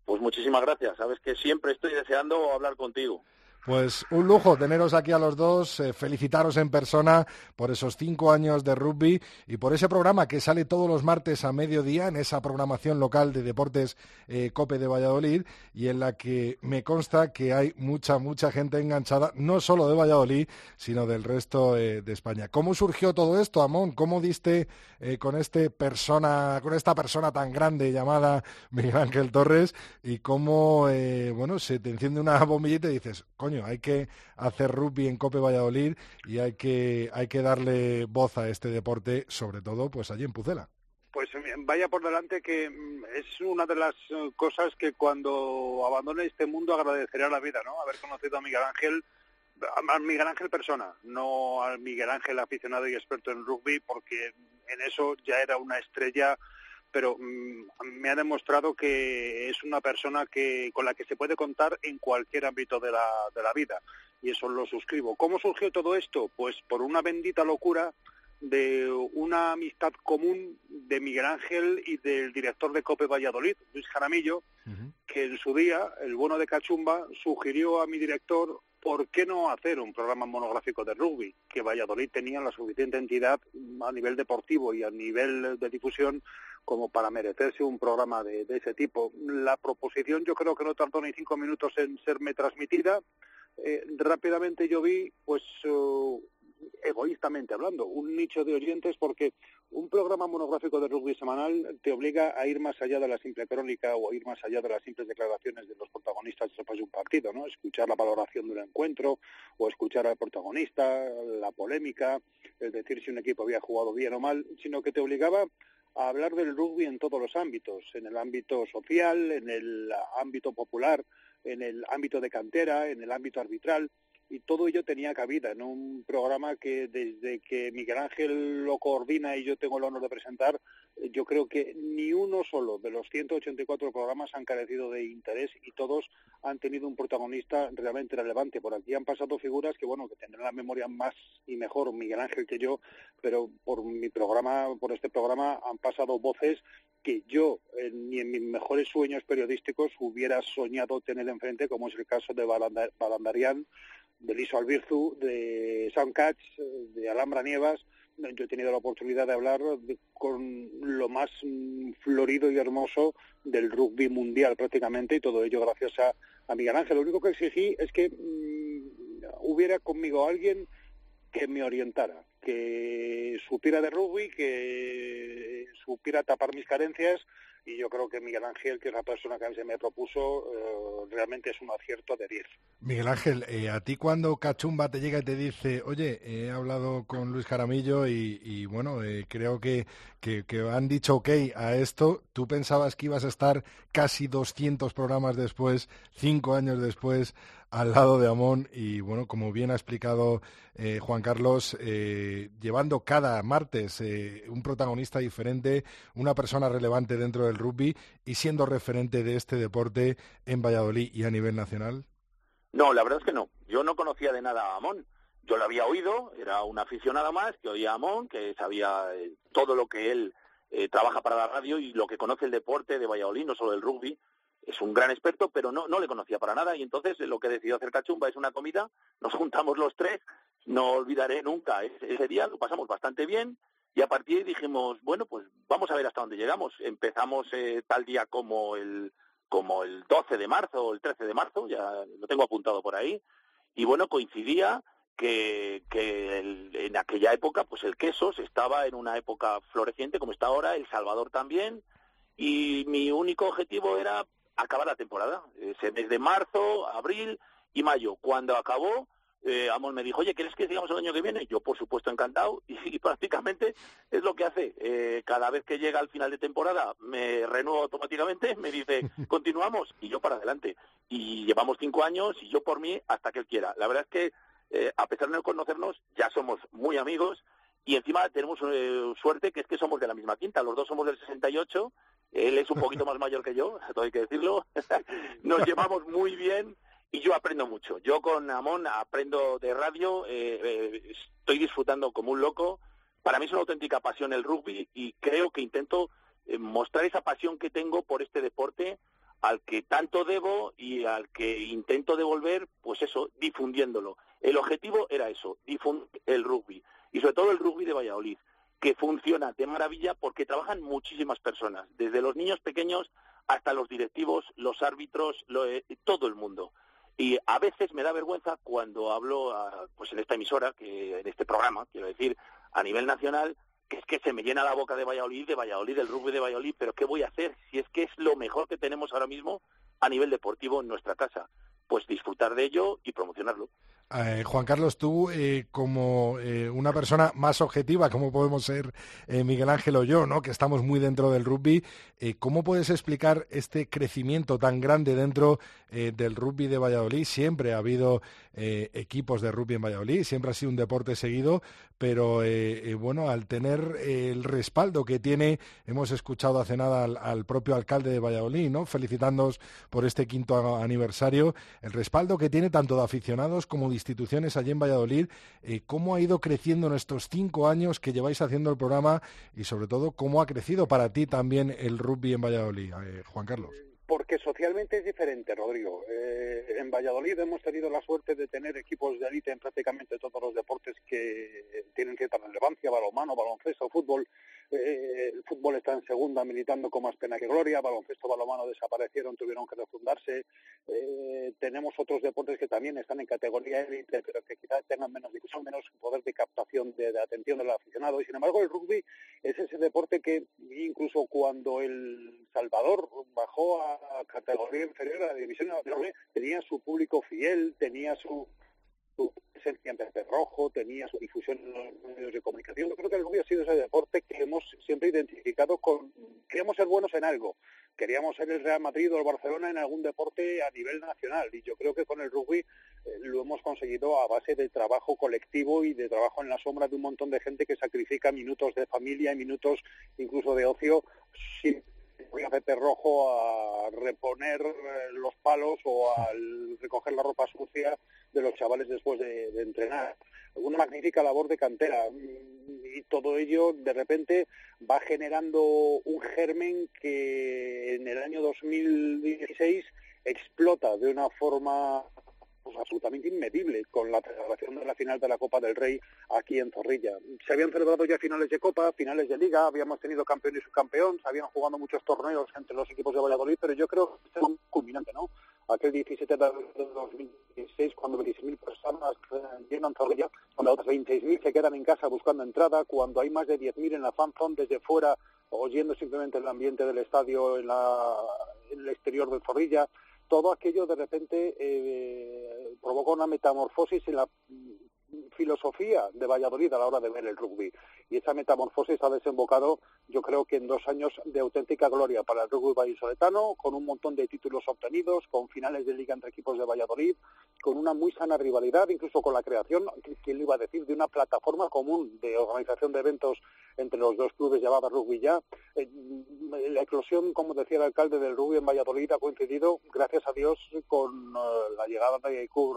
Pues muchísimas gracias, sabes que siempre estoy deseando hablar contigo. Pues un lujo teneros aquí a los dos, eh, felicitaros en persona por esos cinco años de rugby y por ese programa que sale todos los martes a mediodía en esa programación local de deportes eh, COPE de Valladolid y en la que me consta que hay mucha, mucha gente enganchada, no solo de Valladolid, sino del resto eh, de España. ¿Cómo surgió todo esto, Amón? ¿Cómo diste con, este persona, con esta persona tan grande llamada Miguel Ángel Torres y cómo, bueno, se te enciende una bombillita y dices, coño, hay que hacer rugby en Cope Valladolid y hay que, hay que darle voz a este deporte, sobre todo pues allí en Pucela. Pues eh, vaya por delante que mm, es una de las eh, cosas que cuando abandone este mundo agradeceré a la vida, ¿no? Haber conocido a Miguel Ángel, a Miguel Ángel persona, no al Miguel Ángel aficionado y experto en rugby, porque en eso ya era una estrella pero mm, me ha demostrado que es una persona que con la que se puede contar en cualquier ámbito de la, de la vida y eso lo suscribo. ¿Cómo surgió todo esto? Pues por una bendita locura de una amistad común de Miguel Ángel y del director de Cope Valladolid, Luis Jaramillo, que en su día, el bueno de Cachumba, sugirió a mi director ¿por qué no hacer un programa monográfico de rugby? Que Valladolid tenía la suficiente entidad a nivel deportivo y a nivel de difusión como para merecerse un programa de, ese tipo. La proposición yo creo que no tardó ni cinco minutos en serme transmitida. Eh, rápidamente yo vi, pues, uh, egoístamente hablando, un nicho de oyentes porque un programa monográfico de rugby semanal te obliga a ir más allá de la simple crónica o a ir más allá de las simples declaraciones de los protagonistas después de un partido, ¿no? Escuchar la valoración de un encuentro o escuchar al protagonista, la polémica, es decir si un equipo había jugado bien o mal, sino que te obligaba a hablar del rugby en todos los ámbitos, en el ámbito social, en el ámbito popular, en el ámbito de cantera, en el ámbito arbitral y todo ello tenía cabida en un programa que desde que Miguel Ángel lo coordina y yo tengo el honor de presentar, eh, yo creo que ni uno solo de los 184 programas han carecido de interés y todos han tenido un protagonista realmente relevante. Por aquí han pasado figuras que, bueno, que tendrán la memoria más y mejor Miguel Ángel que yo, pero por mi programa, por este programa han pasado voces que yo ni en mis mejores sueños periodísticos hubiera soñado tener enfrente, como es el caso de Balandarian, de Liso Albirzu, de Soundcatch, de Alhambra Nievas. Yo he tenido la oportunidad de hablar con lo más florido y hermoso del rugby mundial prácticamente y todo ello gracias a, Miguel Ángel. Lo único que exigí es que mm, hubiera conmigo alguien que me orientara, que supiera de rugby, que supiera tapar mis carencias y yo creo que Miguel Ángel, que es la persona que a se me propuso, eh, realmente es un acierto de 10. Miguel Ángel, eh, a ti cuando Cachumba te llega y te dice, oye, he hablado con Luis Jaramillo y, bueno, eh, creo que, que, han dicho ok a esto, ¿tú pensabas que ibas a estar casi 200 programas después, cinco años después, al lado de Amón y bueno, como bien ha explicado eh, Juan Carlos, eh, llevando cada martes eh, un protagonista diferente, una persona relevante dentro del rugby y siendo referente de este deporte en Valladolid y a nivel nacional? No, la verdad es que no. Yo no conocía de nada a Amón. Yo lo había oído, era un aficionado más que oía a Amón, que sabía todo lo que él trabaja para la radio y lo que conoce el deporte de Valladolid, no solo el rugby, es un gran experto, pero no, no le conocía para nada y entonces lo que decidió hacer Cachumba es una comida, nos juntamos los tres, no olvidaré nunca ese, día, lo pasamos bastante bien y a partir de ahí dijimos, bueno, pues vamos a ver hasta dónde llegamos. Empezamos eh, tal día como el, como el 12 de marzo o el 13 de marzo, ya lo tengo apuntado por ahí, y bueno, coincidía que, que en aquella época pues el queso estaba en una época floreciente como está ahora, El Salvador también, y mi único objetivo era acabar la temporada, ese mes de marzo, abril y mayo. Cuando acabó, eh, Amon me dijo, oye, ¿quieres que sigamos el año que viene? Yo, por supuesto, encantado. Y, prácticamente es lo que hace. Eh, cada vez que llega al final de temporada, me renuevo automáticamente, me dice, continuamos, y yo para adelante. Y llevamos cinco años, y yo por mí, hasta que él quiera. La verdad es que, eh, a pesar de no conocernos, ya somos muy amigos. Y encima tenemos eh, suerte que es que somos de la misma quinta. Los dos somos del 68. Él es un poquito más mayor que yo, todo hay que decirlo. Nos llevamos muy bien y yo aprendo mucho. Yo con Amón aprendo de radio, eh, eh, estoy disfrutando como un loco. Para mí es una auténtica pasión el rugby y creo que intento eh, mostrar esa pasión que tengo por este deporte al que tanto debo y al que intento devolver, pues eso, difundiéndolo. El objetivo era eso, difundir el rugby y sobre todo el rugby de Valladolid, que funciona de maravilla porque trabajan muchísimas personas, desde los niños pequeños hasta los directivos, los árbitros, todo el mundo. Y a veces me da vergüenza cuando hablo pues en esta emisora, que en este programa, quiero decir, a nivel nacional, que es que se me llena la boca de Valladolid, de Valladolid, del rugby de Valladolid, pero ¿qué voy a hacer si es que es lo mejor que tenemos ahora mismo a nivel deportivo en nuestra casa? Pues disfrutar de ello y promocionarlo. Eh, Juan Carlos, tú eh, como eh, una persona más objetiva, como podemos ser Miguel Ángel o yo, ¿no? que estamos muy dentro del rugby, ¿cómo puedes explicar este crecimiento tan grande dentro del rugby de Valladolid? Siempre ha habido equipos de rugby en Valladolid, siempre ha sido un deporte seguido, pero bueno, al tener el respaldo que tiene, hemos escuchado hace nada al, al, propio alcalde de Valladolid, ¿no? felicitándonos por este quinto aniversario, el respaldo que tiene tanto de aficionados como de instituciones allí en Valladolid. Eh, ¿Cómo ha ido creciendo en estos cinco años que lleváis haciendo el programa y sobre todo cómo ha crecido para ti también el rugby en Valladolid, eh, Juan Carlos? Porque socialmente es diferente, Rodrigo. Eh, en Valladolid hemos tenido la suerte de tener equipos de élite en prácticamente todos los deportes que tienen cierta relevancia, balonmano, baloncesto, fútbol. Eh, el fútbol está en segunda militando con más pena que gloria, baloncesto, balonmano desaparecieron, tuvieron que refundarse. Eh, tenemos otros deportes que también están en categoría élite, pero que quizás tengan menos difusión, menos poder de captación, de, de atención del aficionado. Y sin embargo, el rugby es ese deporte que incluso cuando el Salvador bajó a categoría inferior a la división nacional, tenía su público fiel, tenía su, presencia en Pepe Rojo, tenía su difusión en los medios de comunicación. Yo creo que el rugby ha sido ese deporte que hemos siempre identificado con... Queríamos ser buenos en algo. Queríamos ser el Real Madrid o el Barcelona en algún deporte a nivel nacional. Y yo creo que con el rugby eh, lo hemos conseguido a base de trabajo colectivo y de trabajo en la sombra de un montón de gente que sacrifica minutos de familia y minutos incluso de ocio sin voy a Pepe Rojo a reponer eh, los palos o a recoger la ropa sucia de los chavales después de, entrenar. Una magnífica labor de cantera y todo ello de repente va generando un germen que en el año 2016 explota de una forma pues, absolutamente inmedible con la celebración de la final de la Copa del Rey aquí en Zorrilla. Se habían celebrado ya finales de Copa, finales de Liga, habíamos tenido campeón y subcampeón, se habían jugado muchos torneos entre los equipos de Valladolid, pero yo creo que es un culminante, ¿no? Aquel 17 de 2016, cuando 26.000 personas eh, llenan Zorrilla, cuando otras 26.000 se quedan en casa buscando entrada, cuando hay más de 10.000 en la fanzone desde fuera, oyendo simplemente el ambiente del estadio en, la, en el exterior de Zorrilla, todo aquello de repente eh, provoca una metamorfosis en la filosofía de Valladolid a la hora de ver el rugby. Y esa metamorfosis ha desembocado, yo creo que en dos años de auténtica gloria para el rugby vallisoletano, con un montón de títulos obtenidos, con finales de liga entre equipos de Valladolid, con una muy sana rivalidad, incluso con la creación, ¿quién le iba a decir?, de una plataforma común de organización de eventos entre los dos clubes llamada Rugby Ya. Eh, la eclosión, como decía el alcalde del rugby en Valladolid, ha coincidido, gracias a Dios, con eh, la llegada de Club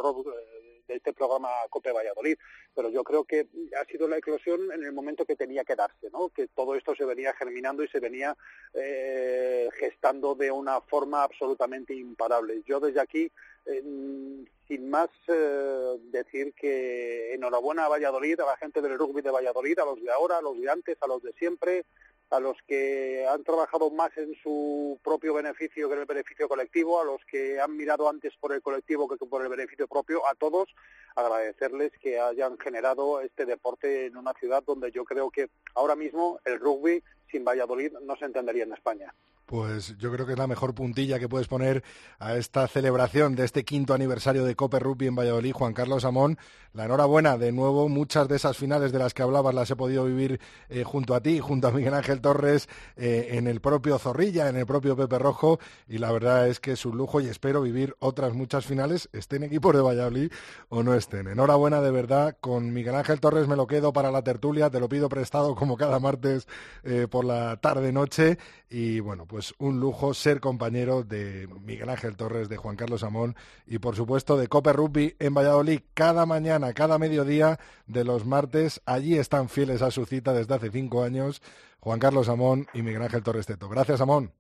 de este programa COPE Valladolid, pero yo creo que ha sido la eclosión en el momento que tenía que darse, ¿no? que todo esto se venía germinando y se venía eh, gestando de una forma absolutamente imparable. Yo desde aquí, sin más eh, decir que enhorabuena a Valladolid, a la gente del rugby de Valladolid, a los de ahora, a los de antes, a los de siempre, a los que han trabajado más en su propio beneficio que en el beneficio colectivo, a los que han mirado antes por el colectivo que por el beneficio propio, a todos agradecerles que hayan generado este deporte en una ciudad donde yo creo que ahora mismo el rugby sin Valladolid no se entendería en España. Pues yo creo que es la mejor puntilla que puedes poner a esta celebración de este quinto aniversario de Cope Rugby en Valladolid, Juan Carlos Amón. La enhorabuena, de nuevo, muchas de esas finales de las que hablabas las he podido vivir eh, junto a ti, junto a Miguel Ángel Torres, eh, en el propio Zorrilla, en el propio Pepe Rojo, y la verdad es que es un lujo y espero vivir otras muchas finales, estén equipos de Valladolid o no estén. Enhorabuena de verdad, con Miguel Ángel Torres me lo quedo para la tertulia, te lo pido prestado como cada martes eh, la tarde-noche, y bueno, pues un lujo ser compañero de Miguel Ángel Torres, de Juan Carlos Amón y por supuesto de Cope Rugby en Valladolid cada mañana, cada mediodía de los martes. Allí están fieles a su cita desde hace cinco años Juan Carlos Amón y Miguel Ángel Torres Teto. Gracias, Amón.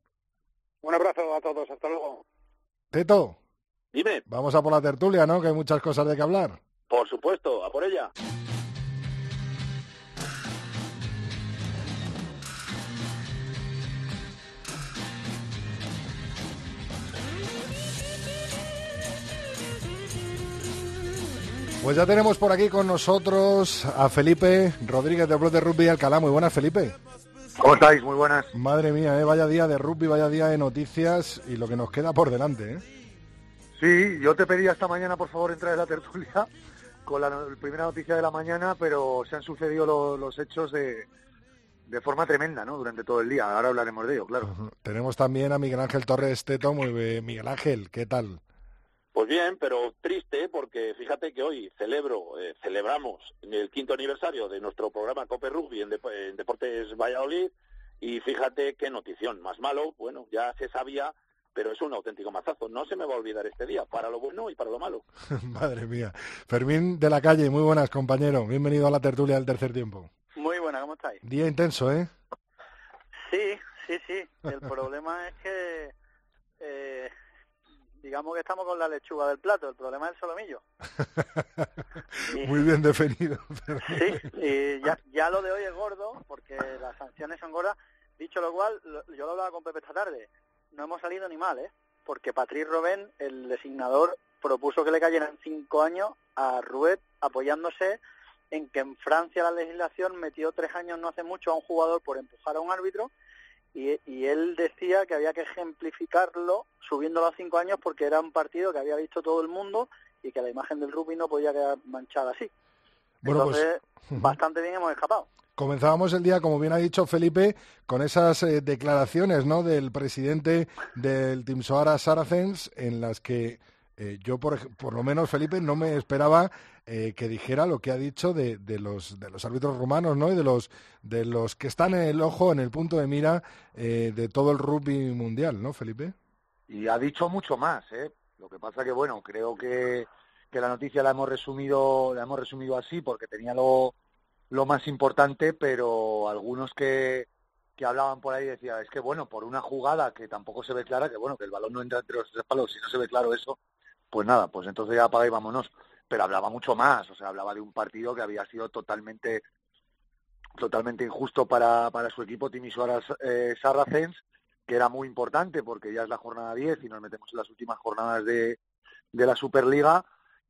Un abrazo a todos, hasta luego. Teto. Dime. Vamos a por la tertulia, ¿no? Que hay muchas cosas de que hablar. Por supuesto, a por ella. Pues ya tenemos por aquí con nosotros a Felipe Rodríguez de Blog de Rugby Alcalá. Muy buenas, Felipe. ¿Cómo estáis? Muy buenas. Madre mía, ¿eh? vaya día de rugby, vaya día de noticias y lo que nos queda por delante. ¿eh? Sí, yo te pedía esta mañana, por favor, entrar en la tertulia con la, primera noticia de la mañana, pero se han sucedido los hechos de, de forma tremenda, ¿no? Durante todo el día. Ahora hablaremos de ello, claro. Tenemos también a Miguel Ángel Torres Teto. Muy bien. Miguel Ángel, ¿qué tal? Pues bien, pero triste porque fíjate que hoy celebro, eh, celebramos el quinto aniversario de nuestro programa Cope Rugby en, Deportes Valladolid y fíjate qué notición, más malo, bueno, ya se sabía, pero es un auténtico mazazo. No se me va a olvidar este día, para lo bueno y para lo malo. Madre mía. Fermín de la calle, muy buenas, compañero. Bienvenido a la tertulia del tercer tiempo. Muy buena, ¿cómo estáis? Día intenso, ¿eh? Sí, sí, sí. El problema es que eh, digamos que estamos con la lechuga del plato, el problema es el solomillo. Muy bien definido. sí, y ya, ya lo de hoy es gordo, porque las sanciones son gordas. Dicho lo cual, yo lo hablaba con Pepe esta tarde, no hemos salido ni mal, ¿eh? Porque Patrick Robén, el designador, propuso que le cayeran cinco años a Ruet apoyándose en que en Francia la legislación metió tres años no hace mucho a un jugador por empujar a un árbitro y, él decía que había que ejemplificarlo subiéndolo a cinco años porque era un partido que había visto todo el mundo y que la imagen del rugby no podía quedar manchada así. Bueno, pues, Entonces, bastante bien hemos escapado. Comenzábamos el día, como bien ha dicho Felipe, con esas eh, declaraciones ¿no? del presidente del Team Soara Saracens en las que eh, yo, por, por, lo menos, Felipe, no me esperaba eh, que dijera lo que ha dicho de, de, los, de los árbitros rumanos, ¿no? Y de los, de los que están en el ojo, en el punto de mira eh, de todo el rugby mundial, ¿no, Felipe? Y ha dicho mucho más, ¿eh? Lo que pasa que, bueno, creo que, que la noticia la hemos resumido, la hemos resumido así porque tenía lo, lo más importante, pero algunos que, que hablaban por ahí decían, es que bueno, por una jugada que tampoco se ve clara, que bueno, que el balón no entra entre los tres palos, si no se ve claro eso, pues nada, pues entonces ya apaga y vámonos. Pero hablaba mucho más, o sea, hablaba de un partido que había sido totalmente totalmente injusto para, para su equipo Timisoara eh, Saracens, que era muy importante porque ya es la jornada 10 y nos metemos en las últimas jornadas de, de la Superliga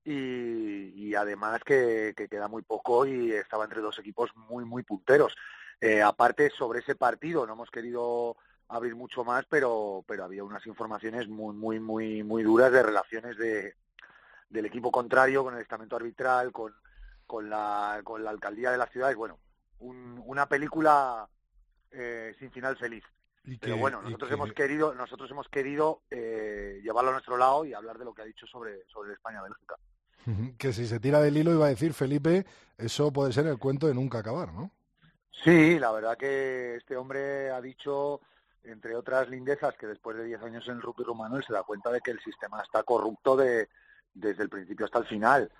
y, además que, que, queda muy poco y estaba entre dos equipos muy, muy punteros. Eh, aparte, sobre ese partido no hemos querido abrir mucho más, pero, pero había unas informaciones muy, muy, muy, muy duras de relaciones de, del equipo contrario con el estamento arbitral, con, con, la, con la alcaldía de las ciudades. Bueno, una película eh, sin final feliz. pero bueno, nosotros hemos querido, nosotros hemos querido eh, llevarlo a nuestro lado y hablar de lo que ha dicho sobre, sobre España-Bélgica. Que si se tira del hilo iba a decir Felipe, eso puede ser el cuento de nunca acabar, ¿no? Sí, la verdad que este hombre ha dicho entre otras lindezas, que después de 10 años en el rugby rumano él se da cuenta de que el sistema está corrupto de, desde el principio hasta el final.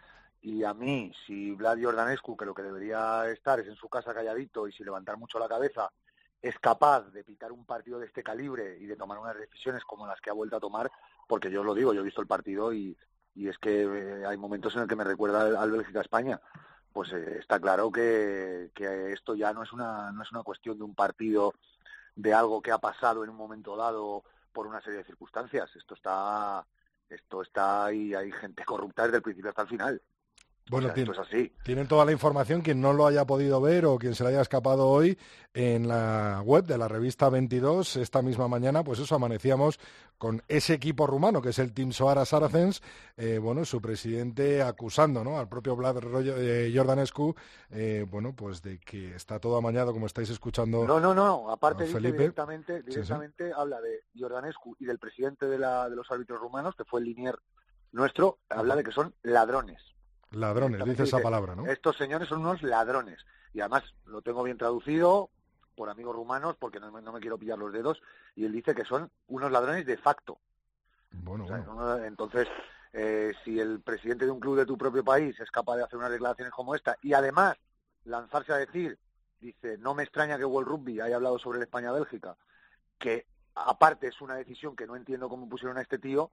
Y a mí, si Vlad Jordanescu, que lo que debería estar es en su casa calladito y sin levantar mucho la cabeza, es capaz de pitar un partido de este calibre y de tomar unas decisiones como las que ha vuelto a tomar, porque yo os lo digo, yo he visto el partido y, y es que eh, hay momentos en el que me recuerda al, Bélgica-España. Pues eh, está claro que, que esto ya no es una no es una cuestión de un partido de algo que ha pasado en un momento dado por una serie de circunstancias. Esto está, esto está y hay gente corrupta desde el principio hasta el final. Bueno, O sea, esto es así. Tienen toda la información, quien no lo haya podido ver o quien se le haya escapado hoy, en la web de la revista 22, esta misma mañana, pues eso, amanecíamos con ese equipo rumano, que es el Team Soara Saracens, eh, bueno, su presidente acusando ¿no? al propio Vlad eh, Jordanescu, eh, bueno, pues de que está todo amañado, como estáis escuchando. No, no, no. Aparte dice directamente, Sí, sí. directamente habla de Jordanescu y del presidente de, la, de los árbitros rumanos, que fue el linier nuestro, habla de que son ladrones. Ladrones, dice esa palabra, ¿no? Estos señores son unos ladrones. Y además lo tengo bien traducido por amigos rumanos, porque no, me- no me quiero pillar los dedos, y él dice que son unos ladrones de facto. Bueno, O sea, bueno. uno- entonces, eh, si el presidente de un club de tu propio país es capaz de hacer unas declaraciones como esta y además lanzarse a decir, dice, no me extraña que World Rugby haya hablado sobre el España-Bélgica, que aparte es una decisión que no entiendo cómo pusieron a este tío,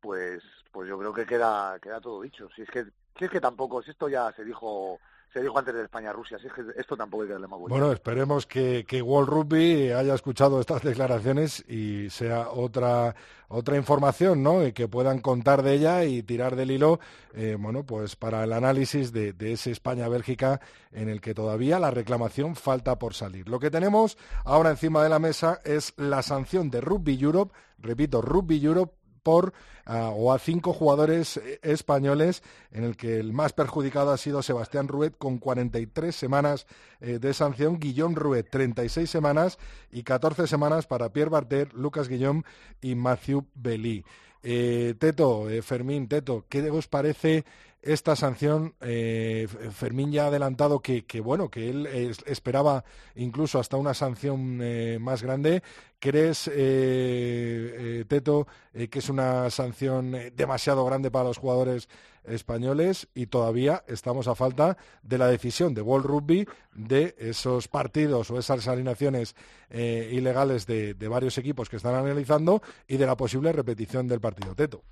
pues pues yo creo que queda queda todo dicho. Si es que si es que tampoco, si esto ya se dijo se dijo antes de España-Rusia, si es que esto tampoco hay que darle más. Bueno, esperemos que, que World Rugby haya escuchado estas declaraciones y sea otra otra información, ¿no? Y que puedan contar de ella y tirar del hilo, eh, bueno, pues para el análisis de, de ese España-Bélgica en el que todavía la reclamación falta por salir. Lo que tenemos ahora encima de la mesa es la sanción de Rugby Europe, repito, Rugby Europe por ah, o a cinco jugadores eh, españoles, en el que el más perjudicado ha sido Sebastián Ruet con 43 semanas eh, de sanción, Guillón Ruet 36 semanas y 14 semanas para Pierre Barter, Lucas Guillón y Matthew Belí. Eh, Teto, Fermín, Teto, ¿qué os parece esta sanción? Eh, Fermín ya ha adelantado que, bueno, que él esperaba incluso hasta una sanción eh, más grande. ¿Crees, eh, Teto, que es una sanción demasiado grande para los jugadores españoles y todavía estamos a falta de la decisión de World Rugby de esos partidos o esas alineaciones ilegales de varios equipos que están analizando y de la posible repetición del partido. Teto.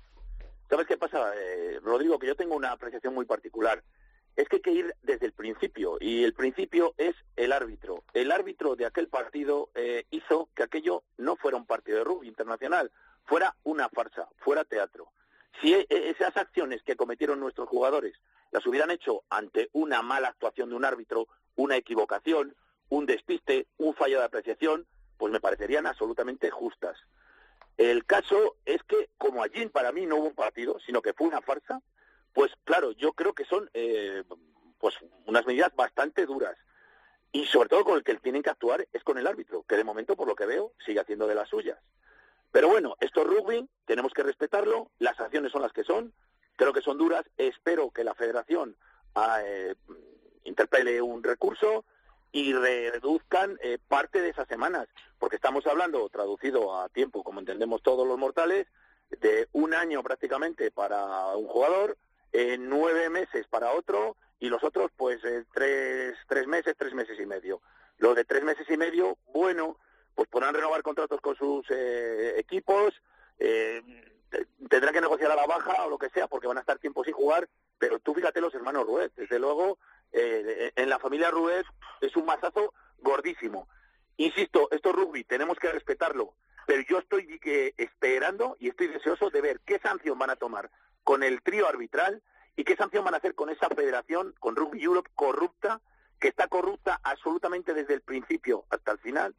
¿Sabes qué pasa, eh, Rodrigo? Que yo tengo una apreciación muy particular. Es que hay que ir desde el principio, y el principio es el árbitro. El árbitro de aquel partido eh, hizo que aquello no fuera un partido de rugby internacional, fuera una farsa, fuera teatro. Si e- e- esas acciones que cometieron nuestros jugadores las hubieran hecho ante una mala actuación de un árbitro, una equivocación, un despiste, un fallo de apreciación, pues me parecerían absolutamente justas. El caso es que, como allí para mí no hubo un partido, sino que fue una farsa, pues claro, yo creo que son eh, pues unas medidas bastante duras. Y sobre todo con el que tienen que actuar es con el árbitro, que de momento, por lo que veo, sigue haciendo de las suyas. Pero bueno, esto es rugby, tenemos que respetarlo, las sanciones son las que son, creo que son duras, espero que la federación ah, eh, interpele un recurso y reduzcan eh, parte de esas semanas, porque estamos hablando, traducido a tiempo, como entendemos todos los mortales, de un año prácticamente para un jugador, eh, nueve meses para otro y los otros pues eh, tres, tres meses, tres meses y medio. Los de tres meses y medio, bueno, pues podrán renovar contratos con sus eh, equipos, eh, te- tendrán que negociar a la baja o lo que sea porque van a estar tiempo sin jugar, pero tú fíjate los hermanos Ruiz, desde luego eh, en la familia Ruiz es un mazazo gordísimo. Insisto, esto es rugby, tenemos que respetarlo, pero yo estoy eh, esperando y estoy deseoso de ver qué sanción van a tomar con el trío arbitral y qué sanción van a hacer con esa federación, con Rugby Europe corrupta, que está corrupta absolutamente desde el principio hasta el final.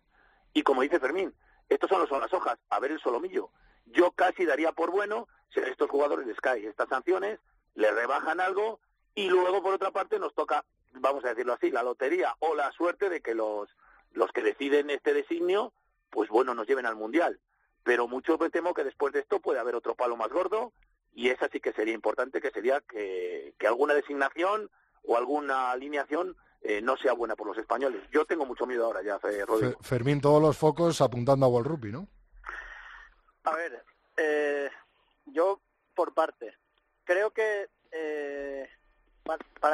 Y como dice Fermín, estos son, los, son las hojas, a ver el solomillo. Yo casi daría por bueno si a estos jugadores les caen estas sanciones, les rebajan algo y luego por otra parte nos toca, vamos a decirlo así, la lotería o la suerte de que los, los que deciden este designio, pues bueno, nos lleven al Mundial. Pero mucho me temo que después de esto puede haber otro palo más gordo y esa sí que sería importante, que sería que, que alguna designación o alguna alineación eh, no sea buena por los españoles. Yo tengo mucho miedo ahora ya, eh, Rodrigo. Fermín, todos los focos apuntando a World Rugby, ¿no? A ver, eh, yo por parte, creo que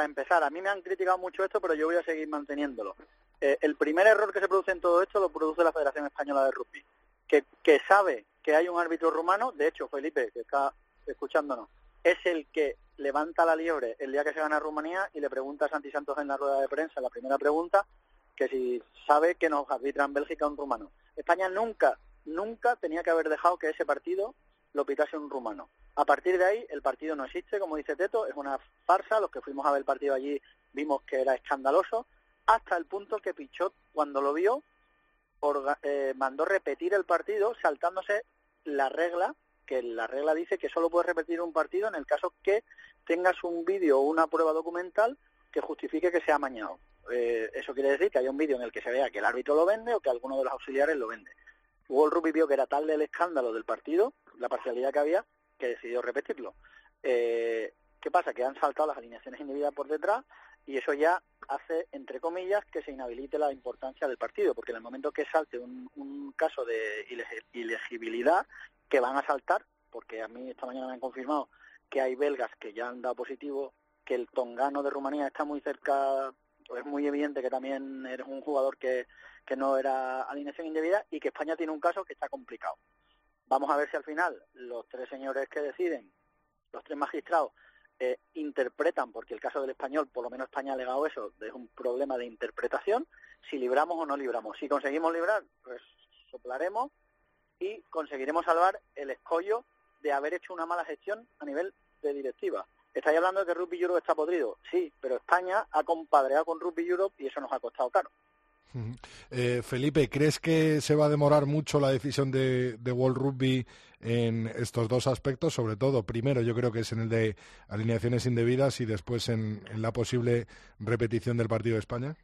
para empezar, a mí me han criticado mucho esto, pero yo voy a seguir manteniéndolo. Eh, el primer error que se produce en todo esto lo produce la Federación Española de Rugby, que, que sabe que hay un árbitro rumano, de hecho Felipe, que está escuchándonos, es el que levanta la liebre el día que se gana Rumanía y le pregunta a Santi Santos en la rueda de prensa, la primera pregunta, que si sabe que nos arbitra en Bélgica un rumano. España nunca, nunca tenía que haber dejado que ese partido lo pitase un rumano. A partir de ahí, el partido no existe, como dice Teto, es una farsa. Los que fuimos a ver el partido allí vimos que era escandaloso, hasta el punto que Pichot, cuando lo vio, eh, mandó repetir el partido saltándose la regla, que la regla dice que solo puedes repetir un partido en el caso que tengas un vídeo o una prueba documental que justifique que se ha amañado. Eh, eso quiere decir que hay un vídeo en el que se vea que el árbitro lo vende o que alguno de los auxiliares lo vende. World Rugby vio que era tal el escándalo del partido, la parcialidad que había, que decidió repetirlo. Eh, ¿Qué pasa? Que han saltado las alineaciones indebidas por detrás y eso ya hace, entre comillas, que se inhabilite la importancia del partido, porque en el momento que salte un, caso de ilegibilidad, que van a saltar, porque a mí esta mañana me han confirmado que hay belgas que ya han dado positivo, que el tongano de Rumanía está muy cerca, es muy evidente que también eres un jugador que, que no era alineación indebida y que España tiene un caso que está complicado. Vamos a ver si al final los tres señores que deciden, los tres magistrados, eh, interpretan, porque el caso del español, por lo menos España ha alegado eso, es un problema de interpretación, si libramos o no libramos. Si conseguimos librar, pues soplaremos y conseguiremos salvar el escollo de haber hecho una mala gestión a nivel de directiva. Estáis hablando de que Rugby Europe está podrido, sí, pero España ha compadreado con Rugby Europe y eso nos ha costado caro. Eh, Felipe, ¿crees que se va a demorar mucho la decisión de, World Rugby en estos dos aspectos? Sobre todo, primero yo creo que es en el de alineaciones indebidas y después en, la posible repetición del partido de España.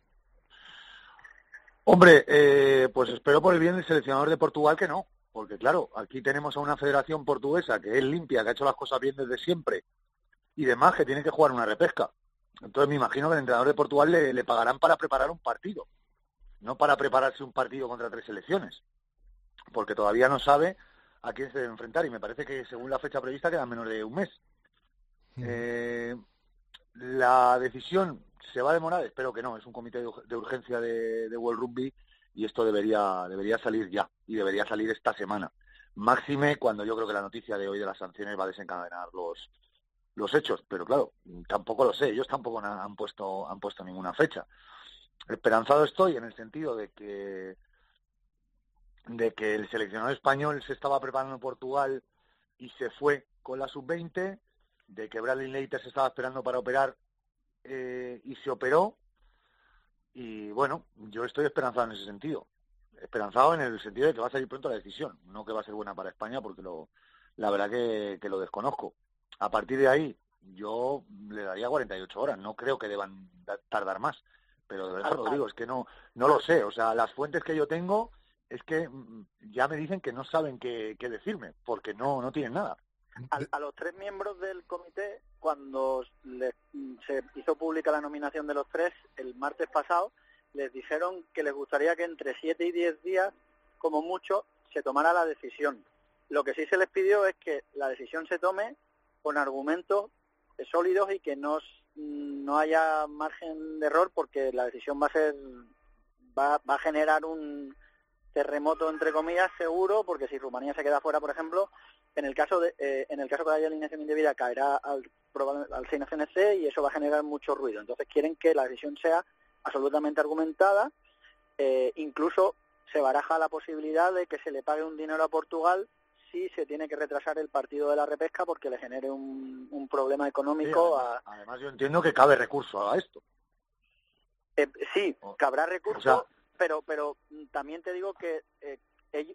Hombre, eh, pues espero por el bien del seleccionador de Portugal que no, porque claro, aquí tenemos a una federación portuguesa que es limpia, que ha hecho las cosas bien desde siempre y demás, que tiene que jugar una repesca. Entonces me imagino que el entrenador de Portugal le pagarán para preparar un partido no para prepararse un partido contra tres selecciones, porque todavía no sabe a quién se debe enfrentar y me parece que según la fecha prevista queda menos de un mes. Eh, la decisión se va a demorar, espero que no, es un comité de urgencia de, World Rugby y esto debería, debería salir ya y debería salir esta semana. Máxime cuando yo creo que la noticia de hoy de las sanciones va a desencadenar los, los hechos, pero claro, tampoco lo sé, ellos tampoco han puesto, han puesto ninguna fecha esperanzado estoy en el sentido de que de que el seleccionado español se estaba preparando en Portugal y se fue con la sub-20, de que Bradley Leiter se estaba esperando para operar eh, y se operó. Y bueno, yo estoy esperanzado en ese sentido. Esperanzado en el sentido de que va a salir pronto la decisión. No que va a ser buena para España, porque lo, la verdad que, lo desconozco. A partir de ahí, yo le daría 48 horas. No creo que deban tardar más pero de verdad, Rodrigo, es que no, no lo sé. O sea, las fuentes que yo tengo es que mm, ya me dicen que no saben qué, decirme, porque no, no tienen nada. A, los tres miembros del comité, cuando se hizo pública la nominación de los tres el martes pasado, les dijeron que les gustaría que entre siete y diez días, como mucho, se tomara la decisión. Lo que sí se les pidió es que la decisión se tome con argumentos sólidos y que no no haya margen de error porque la decisión va a ser va, va a generar un terremoto entre comillas seguro porque si Rumanía se queda fuera por ejemplo en el caso de eh, en el caso que haya alineación indebida caerá al al y eso va a generar mucho ruido. Entonces quieren que la decisión sea absolutamente argumentada eh, incluso se baraja la posibilidad de que se le pague un dinero a Portugal si se tiene que retrasar el partido de la repesca porque le genere un, un problema económico. además, yo entiendo que cabe recurso a esto. Eh, sí, cabrá recurso, pero pero también te digo que eh,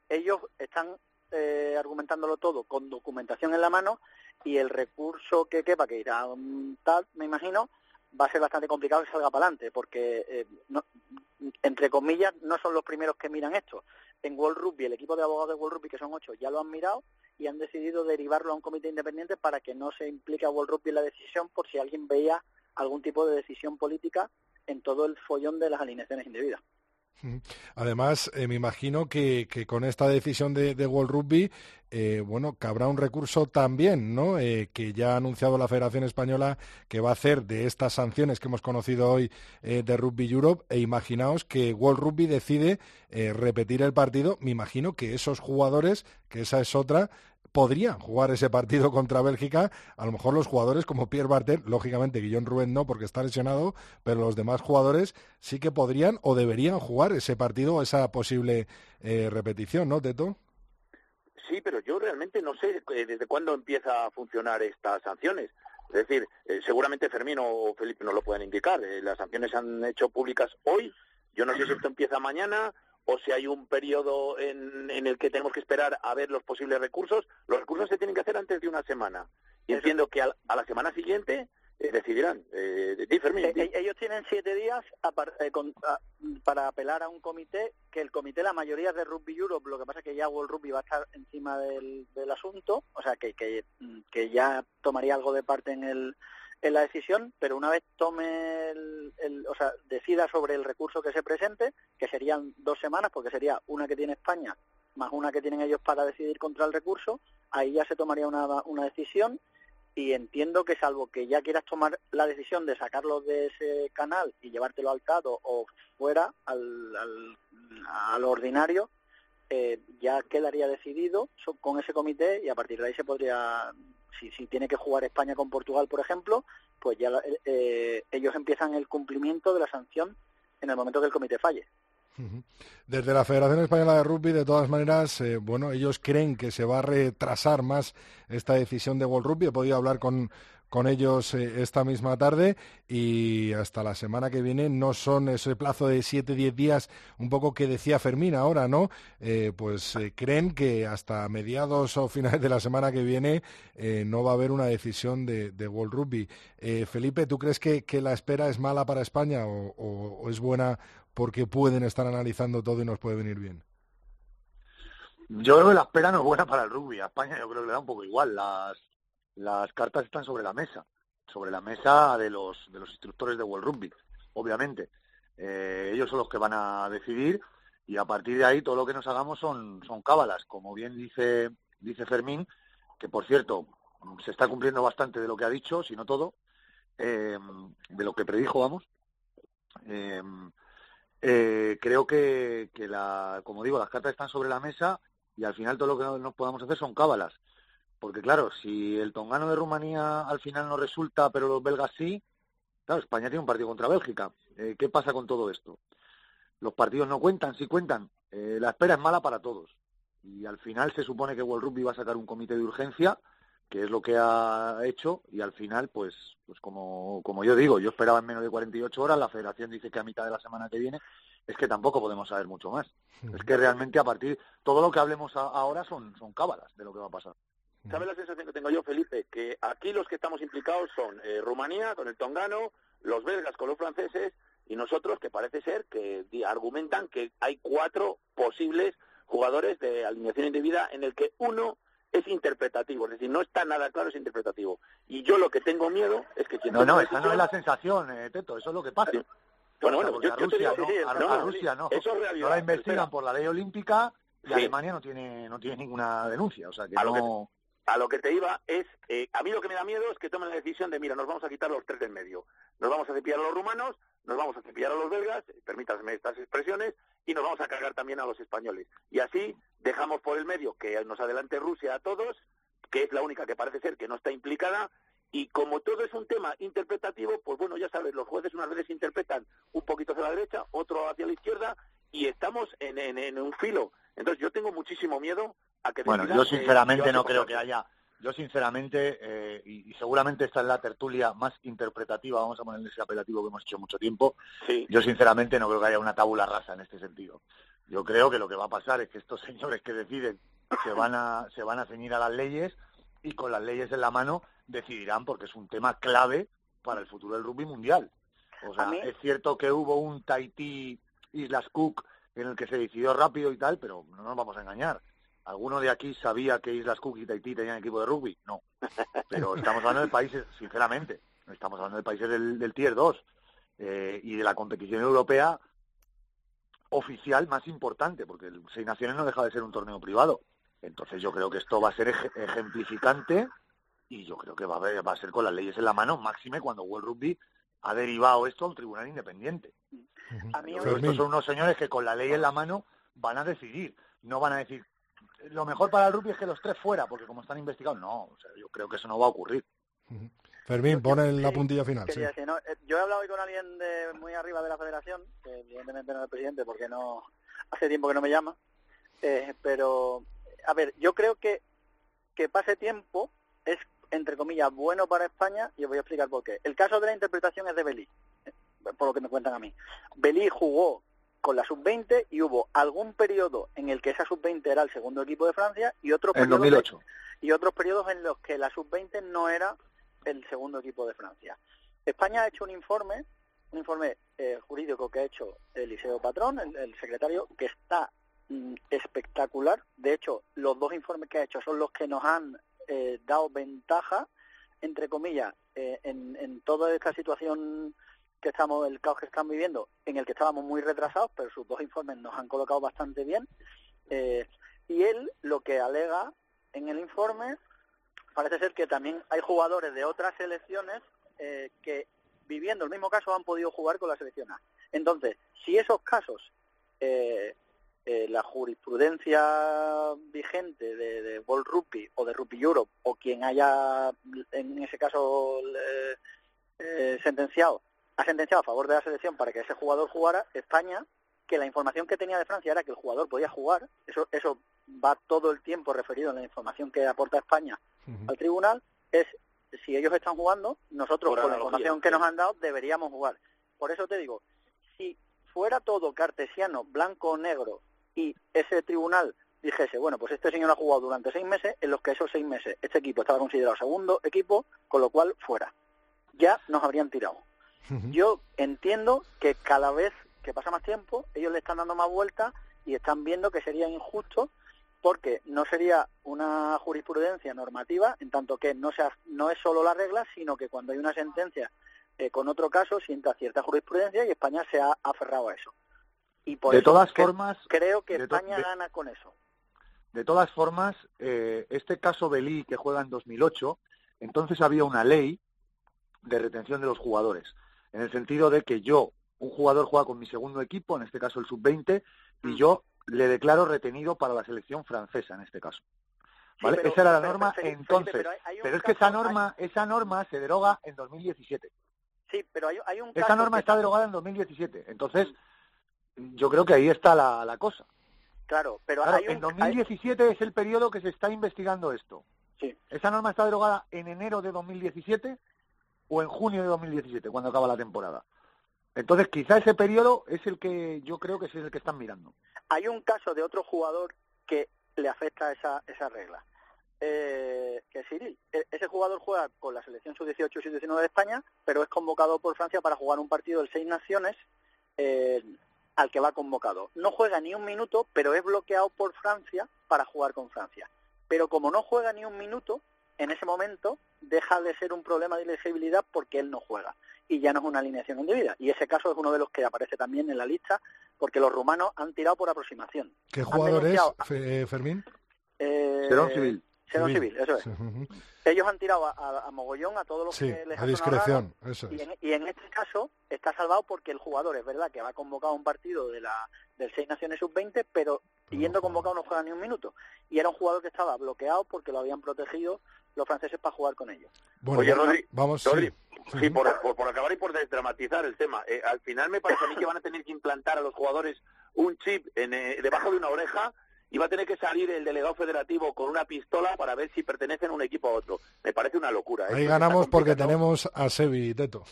ellos están eh, argumentándolo todo con documentación en la mano y el recurso que quepa, que irá un tal, me imagino, va a ser bastante complicado que salga para adelante, porque, eh, no, entre comillas, no son los primeros que miran esto. En World Rugby, el equipo de abogados de World Rugby, que son ocho, ya lo han mirado y han decidido derivarlo a un comité independiente para que no se implique a World Rugby en la decisión por si alguien veía algún tipo de decisión política en todo el follón de las alineaciones indebidas. Además, eh, me imagino que, con esta decisión de, World Rugby, eh, bueno, cabrá un recurso también, ¿no? Eh, que ya ha anunciado la Federación Española que va a hacer de estas sanciones que hemos conocido hoy de Rugby Europe. E imaginaos que World Rugby decide repetir el partido. Me imagino que esos jugadores, que esa es otra, podrían jugar ese partido contra Bélgica. A lo mejor los jugadores como Pierre Barter, lógicamente Guillón Rubén no porque está lesionado, pero los demás jugadores sí que podrían o deberían jugar ese partido esa posible eh, repetición, ¿no, Teto? Sí, pero yo realmente no sé eh, desde cuándo empieza a funcionar estas sanciones. Es decir, eh, seguramente Fermín o Felipe no lo pueden indicar. Eh, las sanciones se han hecho públicas hoy. Yo no sé si esto empieza mañana o si hay un periodo en, en el que tenemos que esperar a ver los posibles recursos. Los recursos se tienen que hacer antes de una semana. Y entiendo que a, a la semana siguiente decidirán. Eh, di, Fermín, Eh, di. eh, ellos tienen siete días a par- eh, con- a- para apelar a un comité, que el comité, la mayoría es de Rugby Europe, lo que pasa es que ya World Rugby va a estar encima del, del asunto, o sea, que, que, que ya tomaría algo de parte en, el, en la decisión, pero una vez tome, el, el- o sea, decida sobre el recurso que se presente, que serían dos semanas, porque sería una que tiene España más una que tienen ellos para decidir contra el recurso, ahí ya se tomaría una, una decisión y entiendo que salvo que ya quieras tomar la decisión de sacarlo de ese canal y llevártelo al TADO o fuera al, al, ordinario, eh, ya quedaría decidido con ese comité y a partir de ahí se podría, si, si tiene que jugar España con Portugal, por ejemplo, pues ya la- eh, ellos empiezan el cumplimiento de la sanción en el momento que el comité falle. Desde la Federación Española de Rugby, de todas maneras, eh, bueno, ellos creen que se va a retrasar más esta decisión de World Rugby. He podido hablar con, con ellos eh, esta misma tarde y hasta la semana que viene no son ese plazo de 7-10 días, un poco que decía Fermín ahora, ¿no? Eh, pues creen que hasta mediados o finales de la semana que viene no va a haber una decisión de, de World Rugby. Felipe, ¿tú crees que, que la espera es mala para España o, o- o es buena porque pueden estar analizando todo y nos puede venir bien? Yo creo que la espera no es buena para el rugby. A España yo creo que le da un poco igual. Las, las cartas están sobre la mesa. Sobre la mesa de los, de los instructores de World Rugby, obviamente. Eh, ellos son los que van a decidir y a partir de ahí todo lo que nos hagamos son, son cábalas. Como bien dice, dice Fermín, que por cierto se está cumpliendo bastante de lo que ha dicho, si no todo, eh, de lo que predijo, vamos. Eh, eh, creo que, que la, como digo, las cartas están sobre la mesa y al final todo lo que no- nos podamos hacer son cábalas. Porque claro, si el tongano de Rumanía al final no resulta, pero los belgas sí, claro, España tiene un partido contra Bélgica. Eh, ¿Qué pasa con todo esto? Los partidos no cuentan, sí cuentan. Eh, la espera es mala para todos. Y al final se supone que World Rugby va a sacar un comité de urgencia, que es lo que ha hecho, y al final, pues, pues como, como yo digo, yo esperaba en menos de 48 horas, la federación dice que a mitad de la semana que viene, es que tampoco podemos saber mucho más. Es que realmente a partir, todo lo que hablemos a- ahora son, son cábalas de lo que va a pasar. ¿Sabes la sensación que tengo yo, Felipe? Que aquí los que estamos implicados son eh, Rumanía con el tongano, los belgas con los franceses y nosotros que parece ser que argumentan que hay cuatro posibles jugadores de alineación indebida en el que uno es interpretativo, es decir, no está nada claro, es interpretativo. Y yo lo que tengo miedo es que quien No, no, esa no es la sensación, eh, Teto, eso es lo que pasa. Bueno, bueno, porque yo- a yo te Rusia, digo, no, sí, a, a Rusia no, eso es realidad, no la investigan espera. por la ley olímpica y Sí. Alemania no tiene no tiene ninguna denuncia, o sea que a lo, no... que, a lo que te iba es, eh, a mí lo que me da miedo es que tomen la decisión de, mira, nos vamos a quitar los tres del medio. Nos vamos a cepillar a los rumanos, nos vamos a cepillar a los belgas, permítanme estas expresiones, y nos vamos a cargar también a los españoles. Y así dejamos por el medio que nos adelante Rusia a todos, que es la única que parece ser que no está implicada, y como todo es un tema interpretativo, pues bueno, ya sabes, los jueces unas veces interpretan un poquito hacia la derecha, otro hacia la izquierda, y estamos en, en- en un filo. Entonces yo tengo muchísimo miedo a que Bueno, yo sinceramente no creo que haya... Yo sinceramente, eh, y, y seguramente esta es la tertulia más interpretativa, vamos a ponerle ese apelativo que hemos hecho mucho tiempo, yo sinceramente no creo que haya una tabula rasa en este sentido. Yo creo que lo que va a pasar es que estos señores que deciden se van a, se van a ceñir a las leyes y con las leyes en la mano decidirán porque es un tema clave para el futuro del rugby mundial. O sea, es cierto que hubo un Tahití Islas Cook en el que se decidió rápido y tal, pero no nos vamos a engañar. ¿Alguno de aquí sabía que Islas Cook y Tahití tenían equipo de rugby? No. Pero estamos hablando de países, sinceramente, estamos hablando de países del, Tier 2 eh, y de la competición europea oficial más importante, porque el Seis Naciones no deja de ser un torneo privado. Entonces yo creo que esto va a ser ej- ejemplificante y yo creo que va a, haber- va a ser con las leyes en la mano, máxime cuando World Rugby ha derivado esto a un tribunal independiente. A mí que estos son unos señores que con la ley en la mano van a decidir, no van a decir lo mejor para el rugby es que los tres fuera, porque como están investigados, no, o sea, yo creo que eso no va a ocurrir. Fermín, pon en la puntilla final. sí. Quería decir, no, eh, yo he hablado hoy con alguien de muy arriba de la federación, que evidentemente no es el presidente porque no hace tiempo que no me llama, eh, pero a ver, yo creo que que pase tiempo es, entre comillas, bueno para España y os voy a explicar por qué. El caso de la interpretación es de Belí, eh, por lo que me cuentan a mí. Belí jugó con la sub-20 y hubo algún periodo en el que esa sub-20 era el segundo equipo de Francia y otros En periodos 2008. y otros periodos en los que la sub-20 no era el segundo equipo de Francia. España ha hecho un informe, un informe eh, jurídico que ha hecho Eliseo Patrón, el, el secretario, que está mm, espectacular. De hecho, los dos informes que ha hecho son los que nos han eh, dado ventaja, entre comillas, eh, en, toda esta situación que estamos, el caos que están viviendo, en el que estábamos muy retrasados, pero sus dos informes nos han colocado bastante bien. Eh, y él lo que alega en el informe parece ser que también hay jugadores de otras selecciones eh, que viviendo el mismo caso han podido jugar con la selección A. Entonces, si esos casos, eh, eh, la jurisprudencia vigente de, de World Rugby o de Rugby Europe o quien haya en ese caso eh, eh, sentenciado ha sentenciado a favor de la selección para que ese jugador jugara, España, que la información que tenía de Francia era que el jugador podía jugar, eso, eso va todo el tiempo referido en la información que aporta España al tribunal, es si ellos están jugando, nosotros Por con la información que nos han dado deberíamos jugar. Por eso te digo, si fuera todo cartesiano, blanco o negro, y ese tribunal dijese, bueno, pues este señor ha jugado durante seis meses, en los que esos seis meses este equipo estaba considerado segundo equipo, con lo cual fuera. Ya nos habrían tirado. Yo entiendo que cada vez que pasa más tiempo, ellos le están dando más vueltas y están viendo que sería injusto porque no sería una jurisprudencia normativa, en tanto que no, sea, no es solo la regla, sino que cuando hay una sentencia eh, con otro caso sienta cierta jurisprudencia y España se ha aferrado a eso. Y por De eso todas que- formas, creo que España de- gana con eso. De todas formas, eh, este caso Belí que juega en 2008, entonces había una ley de retención de los jugadores, en el sentido de que yo, un jugador juega con mi segundo equipo, en este caso el sub-20, Mm. y yo le declaro retenido para la selección francesa, en este caso. ¿Vale? pero- Esa era la pero, norma Felipe, entonces. pero es que esa norma, esa norma se deroga en 2017. Sí, pero hay, hay un Esa caso norma está derogada en 2017. Entonces, yo creo que ahí está la, la cosa. Claro, pero Claro, hay un, en 2017 es el periodo que se está investigando esto. Sí. ¿Esa norma está derogada en enero de 2017 o en junio de 2017, cuando acaba la temporada? Entonces, quizá ese periodo es el que yo creo que es el que están mirando. Hay un caso de otro jugador que le afecta esa, esa regla, eh, que es Cyril. E- ese jugador juega con la selección sub-18 y sub-19 de España, pero es convocado por Francia para jugar un partido del Seis Naciones eh, al que va convocado. No juega ni un minuto, pero es bloqueado por Francia para jugar con Francia. Pero como no juega ni un minuto, en ese momento deja de ser un problema de elegibilidad porque él no juega y ya no es una alineación indebida. Y ese caso es uno de los que aparece también en la lista porque los rumanos han tirado por aproximación. ¿Qué jugador es, Fe- Fermín? eh, Serón civil. Civil, eso es. Ellos han tirado a, a- a mogollón a todos los Sí, que les a discreción, raro, eso y, es. en, y en este caso está salvado porque el jugador es verdad que va convocado a un partido de la del Seis Naciones Sub-20, pero yendo convocado no juega ni un minuto. Y era un jugador que estaba bloqueado porque lo habían protegido los franceses para jugar con ellos. Bueno, Oye, Rodri, vamos, Rodri, sí. sí, por, por- por acabar y por desdramatizar el tema. eh, al final me parece a mí que van a tener que implantar a los jugadores un chip en, eh, debajo de una oreja y va a tener que salir el delegado federativo con una pistola para ver si pertenecen a un equipo a otro. Me parece una locura. ¿eh? Ahí ganamos porque tenemos a Sebi y Teto.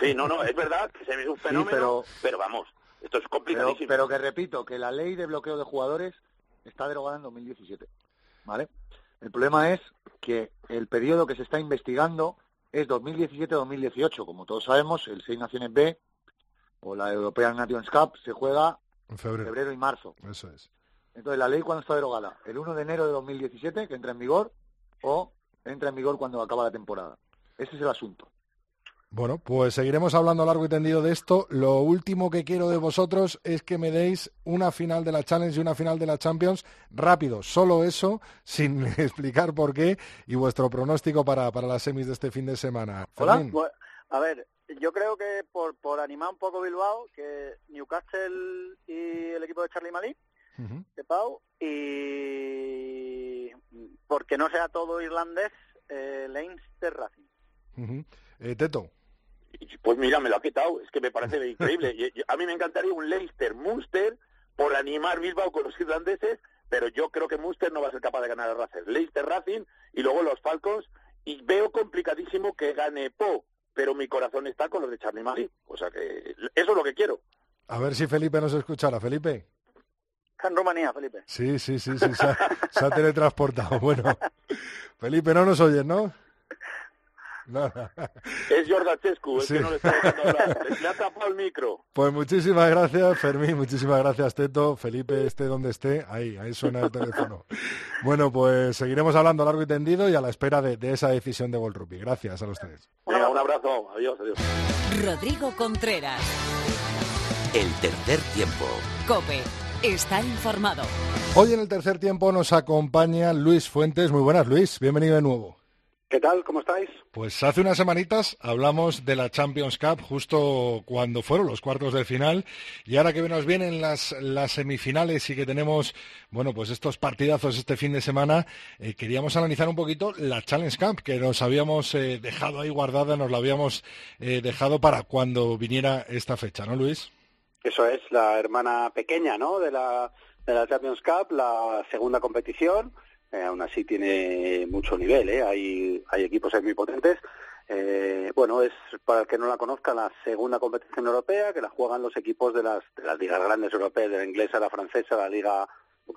Sí, no, no, es verdad que es un fenómeno, pero- pero, vamos, esto es Pero, complicadísimo. pero que repito, que la ley de bloqueo de jugadores está derogada en 2017. ¿Vale? El problema es que el periodo que se está investigando es 2017-2018. Como todos sabemos, el Seis Naciones B o la European Nations Cup se juega En febrero. febrero y marzo. Eso es. Entonces, ¿la ley cuándo está derogada? ¿El 1 de enero de 2017, que entra en vigor, o entra en vigor cuando acaba la temporada? Ese es el asunto. Bueno, pues seguiremos hablando largo y tendido de esto. Lo último que quiero de vosotros es que me deis una final de la Challenge y una final de la Champions rápido, solo eso, sin explicar por qué, y vuestro pronóstico para, para las semis de este fin de semana. Fermín. Bueno, a ver, yo creo que por, por animar un poco Bilbao, que Newcastle y el equipo de Charlie Malí, De Pau, y porque no sea todo irlandés, eh, Leinster Racing. Ujú. Eh, Teto. Pues mira, me lo ha quitado, es que me parece increíble. A mí me encantaría un Leicester Munster por animar Bilbao con los irlandeses, pero yo creo que Munster no va a ser capaz de ganar a Racing. Leicester Racing y luego los Falcons y veo complicadísimo que gane Po, pero mi corazón está con los de Charlie Mali. O sea que eso es lo que quiero. A ver si Felipe nos escuchará. Felipe. Está en Rumanía, Felipe. Sí, sí, sí, sí, se ha, se ha teletransportado. Bueno, Felipe, no nos oyes, ¿no? Es Jordan Chescu, es Sí. que no le está dejando hablar. Le ha tapado el micro. Pues muchísimas gracias, Fermín, muchísimas gracias, Teto. Felipe, esté donde esté, ahí, ahí suena el teléfono. Bueno, pues seguiremos hablando largo y tendido y a la espera de, de esa decisión de World Rugby. Gracias a los tres. Venga, un abrazo. Adiós, adiós. Rodrigo Contreras. El tercer tiempo. Cope. Está informado. Hoy en el tercer tiempo nos acompaña Luis Fuentes. Muy buenas, Luis. Bienvenido de nuevo. ¿Qué tal? ¿Cómo estáis? Pues hace unas semanitas hablamos de la Champions Cup justo cuando fueron los cuartos de final y ahora que nos vienen las, las semifinales y que tenemos, bueno, pues estos partidazos este fin de semana, eh, queríamos analizar un poquito la Challenge Cup que nos habíamos eh, dejado ahí guardada, nos la habíamos eh, dejado para cuando viniera esta fecha, ¿no, Luis? Eso es la hermana pequeña, ¿no? De la, de la Champions Cup, la segunda competición. Eh, aún así tiene mucho nivel, ¿eh? Hay, hay equipos ahí muy potentes. Eh, bueno, es para el que no la conozca la segunda competición europea, que la juegan los equipos de las, de las ligas grandes europeas, de la inglesa, la francesa, la liga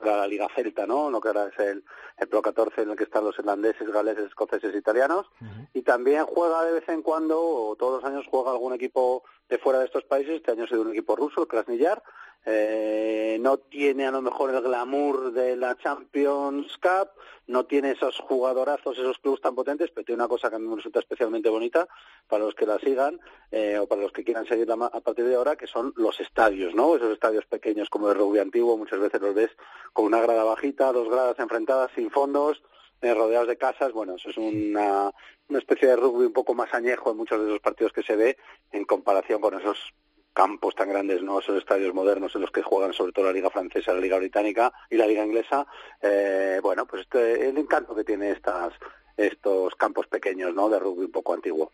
la liga celta, ¿no? Lo que ahora es el, el Pro 14 en el que están los irlandeses, galeses, escoceses, italianos. Y también juega de vez en cuando, o todos los años juega algún equipo de fuera de estos países. Este año ha sido un equipo ruso, el Krasnillar. Eh, no tiene a lo mejor el glamour de la Champions Cup, no tiene esos jugadorazos, esos clubes tan potentes, pero tiene una cosa que a mí me resulta especialmente bonita para los que la sigan eh, o para los que quieran seguirla a partir de ahora, que son los estadios, ¿no? Esos estadios pequeños como el rugby antiguo, muchas veces los ves con una grada bajita, dos gradas enfrentadas sin fondos, eh, rodeados de casas, bueno, eso es una, una especie de rugby un poco más añejo en muchos de esos partidos que se ve en comparación con esos campos tan grandes, no esos estadios modernos en los que juegan sobre todo la liga francesa, la liga británica y la liga inglesa. Eh, bueno, pues este, el encanto que tiene estas estos campos pequeños, ¿no? De rugby un poco antiguo.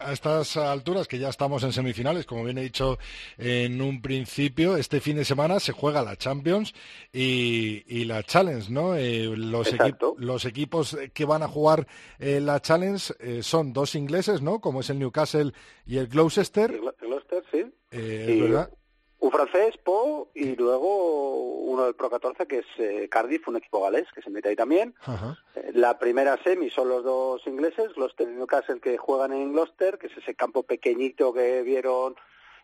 A estas alturas, que ya estamos en semifinales, como bien he dicho en un principio, este fin de semana se juega la Champions y, y la Challenge, ¿no? Eh, los, los equipos que van a jugar eh, la Challenge eh, son dos ingleses, ¿no? Como es el Newcastle y el Gloucester. El Gloucester, sí. Eh, Y es verdad. Un francés, Po, y luego uno del Pro 14 que es eh, Cardiff, un equipo galés que se mete ahí también. Ajá. Eh, La primera semi son los dos ingleses, Gloucester y Newcastle que juegan en Gloucester, que es ese campo pequeñito que vieron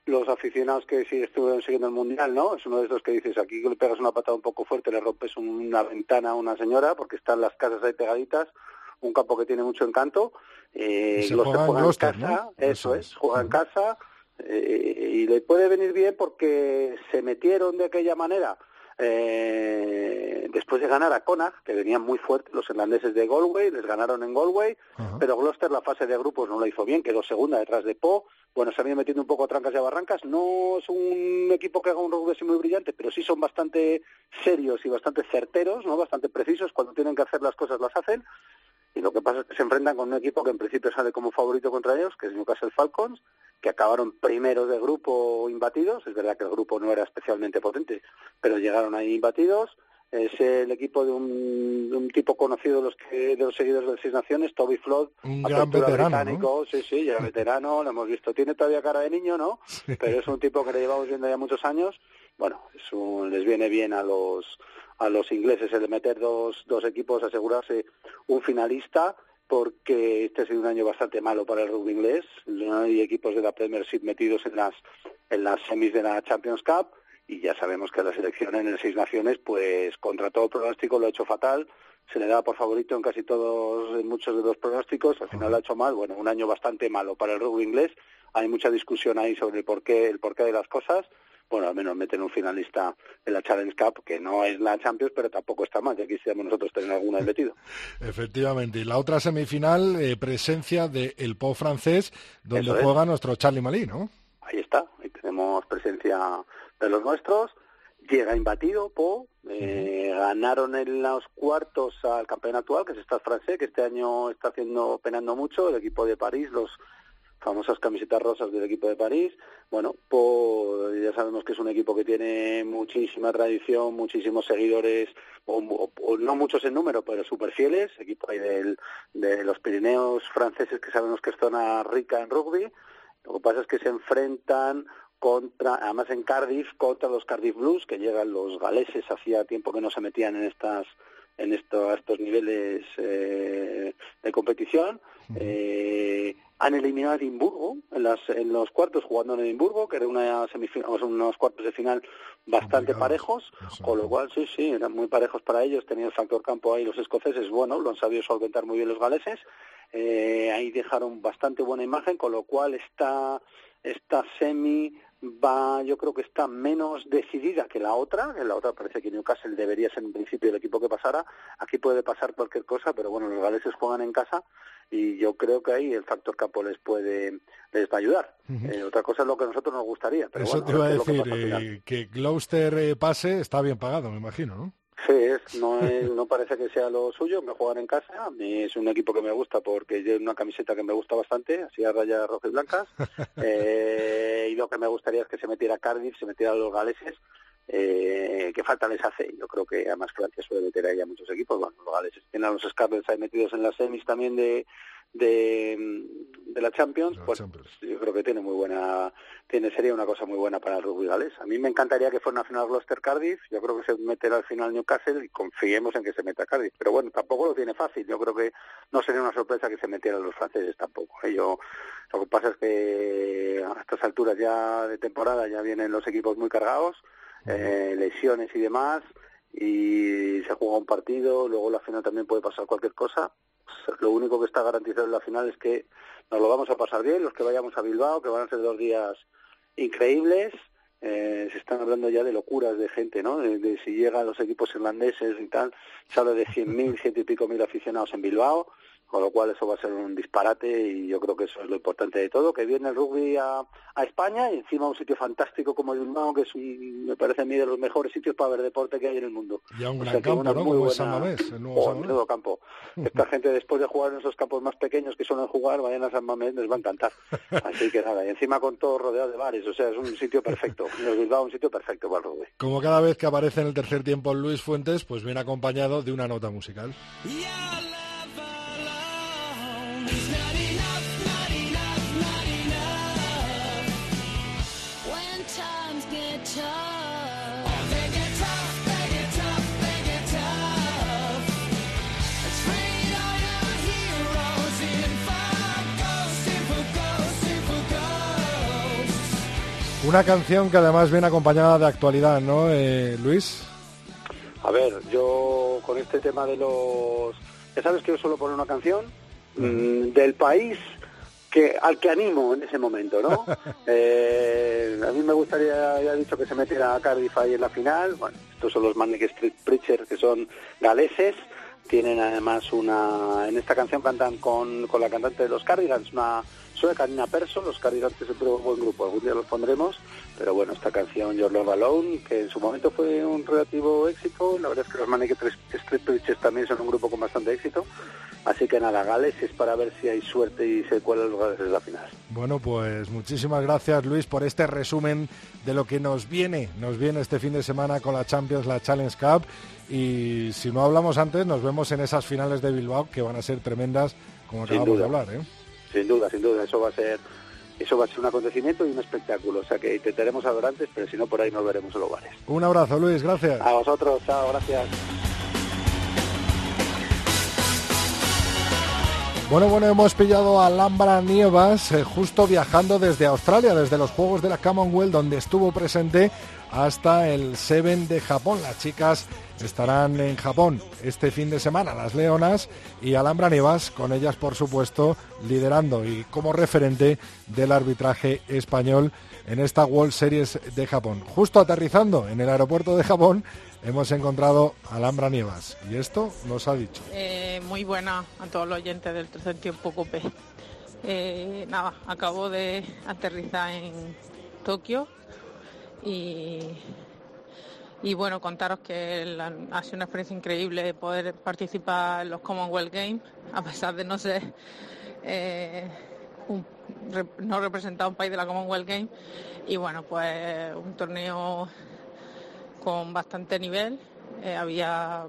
los aficionados que sí estuvieron siguiendo el mundial, ¿no? Es uno de esos que dices, aquí le pegas una patada un poco fuerte, le rompes una ventana a una señora, porque están las casas ahí pegaditas, un campo que tiene mucho encanto. Eh, Y se Gloucester juega en juega en Gloucester, casa, ¿no? eso, Eso es, es. juega en casa, y le puede venir bien porque se metieron de aquella manera eh, después de ganar a Connacht, que venían muy fuertes los irlandeses de Galway, les ganaron en Galway, pero Gloucester la fase de grupos no lo hizo bien, quedó segunda detrás de Po, bueno, se han ido metiendo un poco a trancas y a barrancas, no es un equipo que haga un rugby muy brillante, pero sí son bastante serios y bastante certeros, no bastante precisos, cuando tienen que hacer las cosas las hacen, y lo que pasa es que se enfrentan con un equipo que en principio sale como favorito contra ellos, que es Newcastle Falcons, que acabaron primeros de grupo imbatidos. Es verdad que el grupo no era especialmente potente, pero llegaron ahí imbatidos. Es el equipo de un, de un tipo conocido de los que de los seguidores de las Seis Naciones, Toby Flood, Un gran veterano, británico, sí, sí, ya veterano, lo hemos visto. Tiene todavía cara de niño, ¿no? Pero es un tipo que le llevamos viendo ya muchos años. Bueno, es un- les viene bien a los a los ingleses el meter dos, dos equipos, asegurarse un finalista, porque este ha sido un año bastante malo para el rugby inglés. No hay equipos de la Premiership metidos en las, en las semis de la Champions Cup y ya sabemos que la selección en el Seis Naciones, pues contra todo pronóstico lo ha hecho fatal. Se le da por favorito en casi todos, en muchos de los pronósticos. Al final lo ha hecho mal. Bueno, un año bastante malo para el rugby inglés. Hay mucha discusión ahí sobre el porqué, el porqué de las cosas bueno, al menos meten un finalista en la Challenge Cup, que no es la Champions, pero tampoco está mal, ya quisiéramos nosotros tener alguna metido. Efectivamente. Y la otra semifinal, eh, presencia del el Po francés, donde es. juega nuestro Charlie Malí, ¿no? Ahí está, ahí tenemos presencia de los nuestros. Llega imbatido, Po. Eh, Ganaron en los cuartos al campeón actual, que es Stade francés, que este año está haciendo penando mucho. El equipo de París, los famosas camisetas rosas del equipo de París. Bueno, pues ya sabemos que es un equipo que tiene muchísima tradición, muchísimos seguidores, o, no muchos en número, pero súper fieles, equipo ahí del, de los Pirineos franceses que sabemos que es zona rica en rugby. Lo que pasa es que se enfrentan contra, además en Cardiff, contra los Cardiff Blues, que llegan los galeses, hacía tiempo que no se metían en estas en estos, estos niveles eh, de competición. Eh, han eliminado a Edimburgo en, las, en los cuartos jugando en Edimburgo, que era una semifinal, unos cuartos de final bastante parejos, con lo cual sí, sí, eran muy parejos para ellos, tenían el factor campo ahí los escoceses, bueno, lo han sabido solventar muy bien los galeses, eh, ahí dejaron bastante buena imagen, con lo cual esta, esta semi va, yo creo que está menos decidida que la otra, que la otra parece que Newcastle debería ser en principio el equipo que pasara, aquí puede pasar cualquier cosa, pero bueno, los galeses juegan en casa y yo creo que ahí el factor campo les puede, les va a ayudar. Eh, otra cosa es lo que a nosotros nos gustaría. Pero Eso te iba a decir, eh, que Gloucester eh, pase está bien pagado, me imagino, ¿no? Sí, no, no parece que sea lo suyo, me juegan en casa, a mí es un equipo que me gusta porque llevo una camiseta que me gusta bastante, así a rayas rojas y blancas, eh, y lo que me gustaría es que se metiera Cardiff, se metiera los galeses, eh, que falta les hace, yo creo que además Francia suele meter ahí a muchos equipos, bueno, los galeses tienen a los Scarlets ahí metidos en las semis también de, de, de la Champions, pues yo creo que tiene muy buena, tiene sería una cosa muy buena para el rugby galés. A mí me encantaría que fuera una final Gloucester Cardiff, yo creo que se meterá al final Newcastle y confiemos en que se meta Cardiff, pero bueno, tampoco lo tiene fácil, yo creo que no sería una sorpresa que se metieran los franceses tampoco. ¿eh? Yo, lo que pasa es que a estas alturas ya de temporada ya vienen los equipos muy cargados, eh, lesiones y demás, y se juega un partido, luego la final también puede pasar cualquier cosa, lo único que está garantizado en la final es que nos lo vamos a pasar bien, los que vayamos a Bilbao, que van a ser dos días increíbles. Eh, se están hablando ya de locuras de gente, ¿no? De, si llegan los equipos irlandeses y tal. Se habla de 100.000, ciento y pico mil aficionados en Bilbao con lo cual eso va a ser un disparate y yo creo que eso es lo importante de todo, que viene el rugby a, España y encima un sitio fantástico como el Bilbao, que es me parece a mí de los mejores sitios para ver deporte que hay en el mundo. Y a un gran campo, ¿no? Muy buena... San Mamés, el nuevo campo. Esta gente después de jugar en esos campos más pequeños que suelen jugar, vayan a San Mamés, les va a encantar. Así que nada, y encima con todo rodeado de bares, o sea, es un sitio perfecto. El Bilbao un sitio perfecto para el rugby. Como cada vez que aparece en el tercer tiempo Luis Fuentes, pues viene acompañado de una nota musical. Una canción que además viene acompañada de actualidad, ¿no, eh, Luis? A ver, yo con este tema de los... Ya sabes que yo suelo poner una canción mm, del país que al que animo en ese momento, ¿no? Eh, a mí me gustaría, ya he dicho que se metiera a Cardiff ahí en la final. Bueno, estos son los Manic Street Preachers, que son galeses. Tienen además una... En esta canción cantan con, con la cantante de los Cardigans, una de Karina Perso, los Cardigans que siempre un buen grupo, algún día los pondremos, pero bueno, esta canción Your Love Alone, que en su momento fue un relativo éxito, la verdad es que los Manic Street Preachers también son un grupo con bastante éxito, así que nada, Gales es para ver si hay suerte y se cuelan los Gales en la final. Bueno, pues muchísimas gracias Luis por este resumen de lo que nos viene, nos viene este fin de semana con la Champions, la Challenge Cup, y si no hablamos antes, nos vemos en esas finales de Bilbao que van a ser tremendas, como acabamos de hablar, ¿eh? Sin duda, sin duda, eso va a ser eso va a ser un acontecimiento y un espectáculo. O sea que intentaremos hablar antes, pero si no, por ahí nos veremos en los bares. Un abrazo, Luis, gracias. A vosotros, chao, gracias. Bueno, bueno, hemos pillado a Alhambra Nievas eh, justo viajando desde Australia, desde los Juegos de la Commonwealth, donde estuvo presente hasta el Seven de Japón. Las chicas estarán en Japón este fin de semana, las Leonas, y Alhambra Nievas, con ellas por supuesto, liderando y como referente del arbitraje español en esta World Series de Japón. Justo aterrizando en el aeropuerto de Japón, hemos encontrado a Alhambra Nievas y esto nos ha dicho. Eh, muy buena a todos los oyentes del tercer tiempo COPE. Eh, nada, acabo de aterrizar en Tokio y, y bueno, contaros que ha sido una experiencia increíble poder participar en los Commonwealth Games, a pesar de no ser eh, no representaba un país de la Commonwealth Games y bueno, pues un torneo con bastante nivel. Eh, había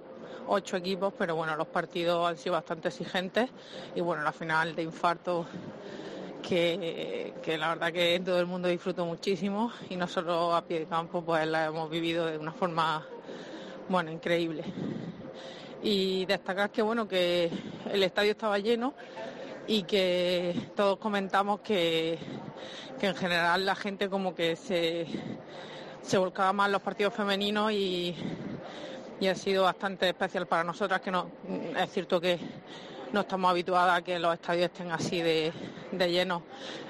ocho equipos, pero bueno, los partidos han sido bastante exigentes y bueno, la final de infarto que, la verdad que todo el mundo disfrutó muchísimo y no solo a pie de campo, pues la hemos vivido de una forma, bueno, increíble. Y destacar que, bueno, que el estadio estaba lleno y que todos comentamos que, en general la gente como que se, se volcaba más los partidos femeninos y, y ha sido bastante especial para nosotras, que no, es cierto que no estamos habituadas a que los estadios estén así de, de llenos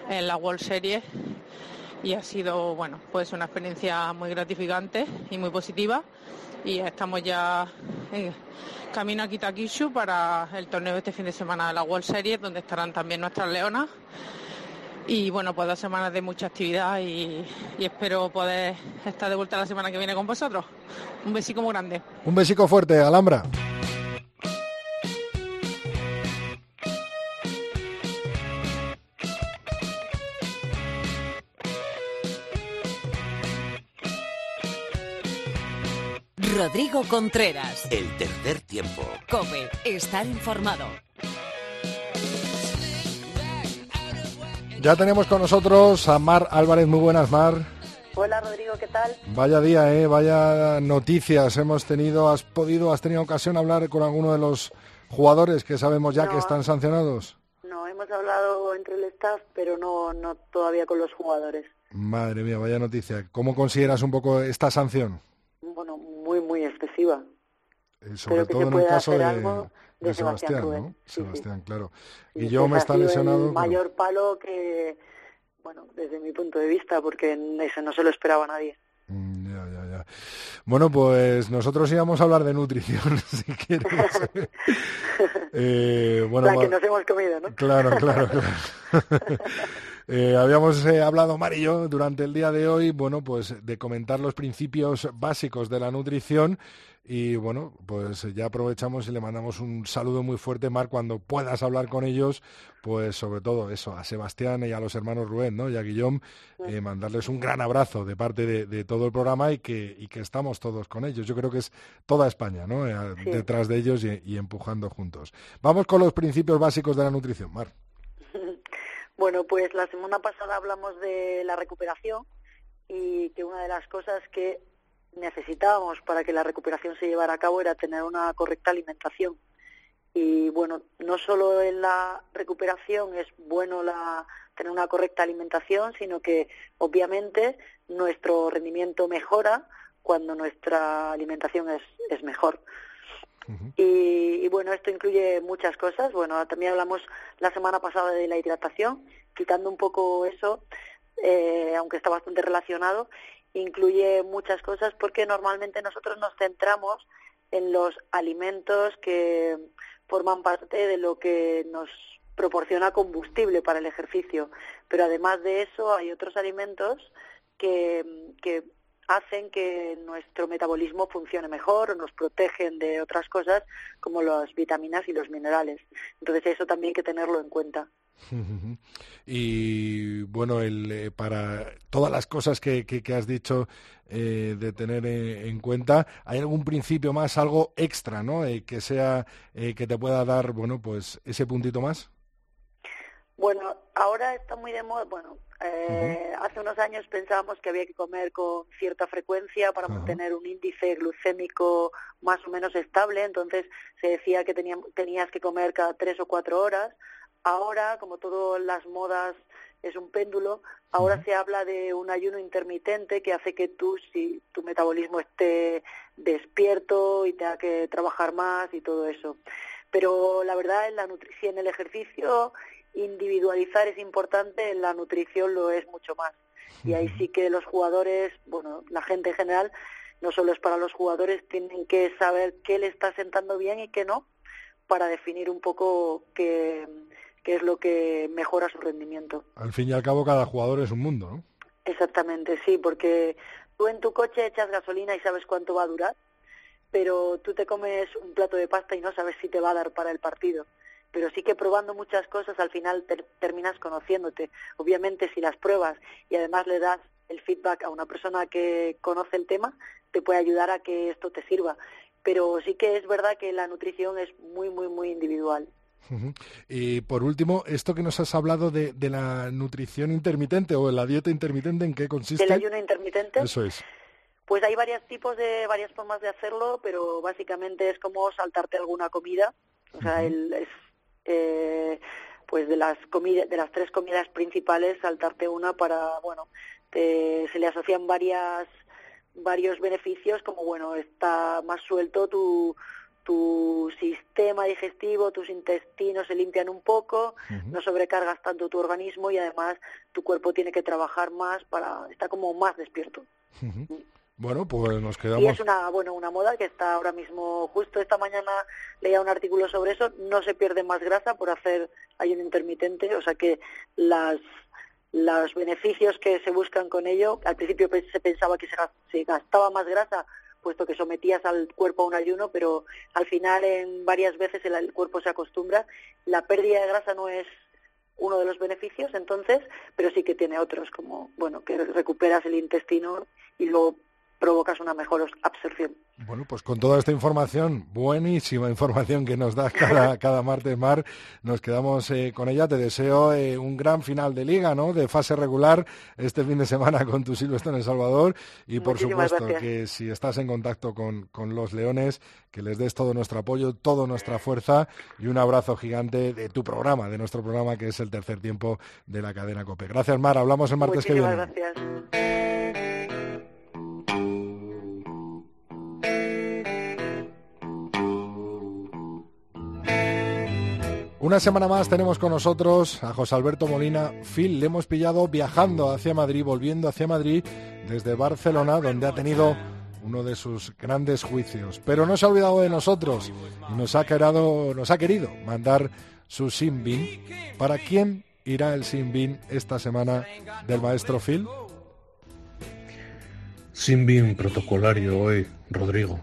en la World Series. Y ha sido bueno pues una experiencia muy gratificante y muy positiva. Y estamos ya en camino a Kitakishu para el torneo este fin de semana de la World Series donde estarán también nuestras leonas. Y bueno pues dos semanas de mucha actividad y, y espero poder estar de vuelta la semana que viene con vosotros. Un besico muy grande. Un besico fuerte Alhambra Rodrigo Contreras. El tercer tiempo. Cope, estar informado. Ya tenemos con nosotros a Mar Álvarez. Muy buenas, Mar. Hola Rodrigo, ¿qué tal? Vaya día, ¿eh? vaya noticias hemos tenido. ¿Has podido, has tenido ocasión de hablar con alguno de los jugadores que sabemos ya que están sancionados? No, hemos hablado entre el staff, pero no, no todavía con los jugadores. Madre mía, vaya noticia. ¿Cómo consideras un poco esta sanción? Bueno, muy, muy excesiva. Eh, sobre todo en el caso de, Sebastián, ¿no? Sebastián, claro. Y yo me está lesionado. El mayor palo que, bueno, desde mi punto de vista, porque eso no se lo esperaba nadie. Mm, ya, ya, ya. Bueno, pues nosotros íbamos a hablar de nutrición, si quieres. eh, bueno, La que nos hemos comido, ¿no? Claro, claro, claro. Eh, habíamos eh, hablado, Mar y yo, durante el día de hoy, bueno, pues de comentar los principios básicos de la nutrición y bueno, pues ya aprovechamos y le mandamos un saludo muy fuerte, Mar, cuando puedas hablar con ellos, pues sobre todo eso, a Sebastián y a los hermanos Rubén, ¿no? Y a Guillaume, eh, mandarles un gran abrazo de parte de, todo el programa y que, y que estamos todos con ellos. Yo creo que es toda España, ¿no? Detrás de ellos y empujando juntos. Vamos con los principios básicos de la nutrición, Mar. Bueno, pues la semana pasada hablamos de la recuperación y que una de las cosas que necesitábamos para que la recuperación se llevara a cabo era tener una correcta alimentación. Y bueno, no solo en la recuperación es bueno la, tener una correcta alimentación, sino que obviamente nuestro rendimiento mejora cuando nuestra alimentación es, es mejor y, bueno, esto incluye muchas cosas. Bueno, también hablamos la semana pasada de la hidratación, quitando un poco eso, eh, aunque está bastante relacionado, incluye muchas cosas porque normalmente nosotros nos centramos en los alimentos que forman parte de lo que nos proporciona combustible para el ejercicio. Pero además de eso hay otros alimentos que hacen que nuestro metabolismo funcione mejor o nos protegen de otras cosas como las vitaminas y los minerales. Entonces eso también hay que tenerlo en cuenta. Y bueno, el, eh, para todas las cosas que, que, has dicho eh, de tener eh, en cuenta, ¿hay algún principio más, algo extra, ¿no? que sea, que te pueda dar, bueno, pues ese puntito más? Bueno, ahora está muy de moda, bueno, eh, hace unos años pensábamos que había que comer con cierta frecuencia para mantener un índice glucémico más o menos estable, entonces se decía que tenías que comer cada tres o cuatro horas. Ahora, como todas las modas es un péndulo, ahora se habla de un ayuno intermitente que hace que tú, si tu metabolismo esté despierto y tenga que trabajar más y todo eso. Pero la verdad, en la nutrición, el ejercicio individualizar es importante, en la nutrición lo es mucho más. Y ahí sí que los jugadores, bueno, la gente en general, no solo es para los jugadores, tienen que saber qué le está sentando bien y qué no, para definir un poco qué, qué es lo que mejora su rendimiento. Al fin y al cabo, cada jugador es un mundo, ¿no? Exactamente, sí, porque tú en tu coche echas gasolina y sabes cuánto va a durar, pero tú te comes un plato de pasta y no sabes si te va a dar para el partido pero sí que probando muchas cosas al final terminas conociéndote. Obviamente si las pruebas y además le das el feedback a una persona que conoce el tema, te puede ayudar a que esto te sirva. Pero sí que es verdad que la nutrición es muy, muy, muy individual. Y por último, esto que nos has hablado de, de la nutrición intermitente o la dieta intermitente, ¿en qué consiste? El ayuno intermitente. Eso es. Pues hay varios tipos de, varias formas de hacerlo, pero básicamente es como saltarte alguna comida. O sea, el, es, eh, pues de las comidas, de las tres comidas principales, saltarte una para, bueno, se le asocian varias varios beneficios como bueno está más suelto tu tu sistema digestivo, tus intestinos se limpian un poco, no sobrecargas tanto tu organismo y además tu cuerpo tiene que trabajar más para está como más despierto. Bueno, pues nos quedamos. Y es una, bueno, una moda que está ahora mismo, justo esta mañana leía un artículo sobre eso, no se pierde más grasa por hacer ayuno intermitente, o sea que las los beneficios que se buscan con ello, al principio se pensaba que se gastaba más grasa puesto que sometías al cuerpo a un ayuno, pero al final en varias veces el, cuerpo se acostumbra. La pérdida de grasa no es uno de los beneficios, entonces, pero sí que tiene otros, como bueno, que recuperas el intestino y luego provocas una mejor absorción. Bueno, pues con toda esta información, buenísima información que nos da cada, cada martes, Mar, nos quedamos eh, con ella. Te deseo eh, un gran final de liga, ¿no? De fase regular este fin de semana con tu Silvestre en El Salvador. Y por supuesto que si estás en contacto con, con los Leones, que les des todo nuestro apoyo, toda nuestra fuerza y un abrazo gigante de tu programa, de nuestro programa que es el tercer tiempo de la cadena COPE. Gracias, Mar. Hablamos el martes que viene. Gracias. Una semana más tenemos con nosotros a José Alberto Molina. Phil, le hemos pillado viajando hacia Madrid, volviendo hacia Madrid desde Barcelona, donde ha tenido uno de sus grandes juicios. Pero no se ha olvidado de nosotros y nos ha, querido, nos ha querido mandar su Simbin. ¿Para quién irá el Simbin esta semana del maestro Phil? Simbin protocolario hoy, Rodrigo,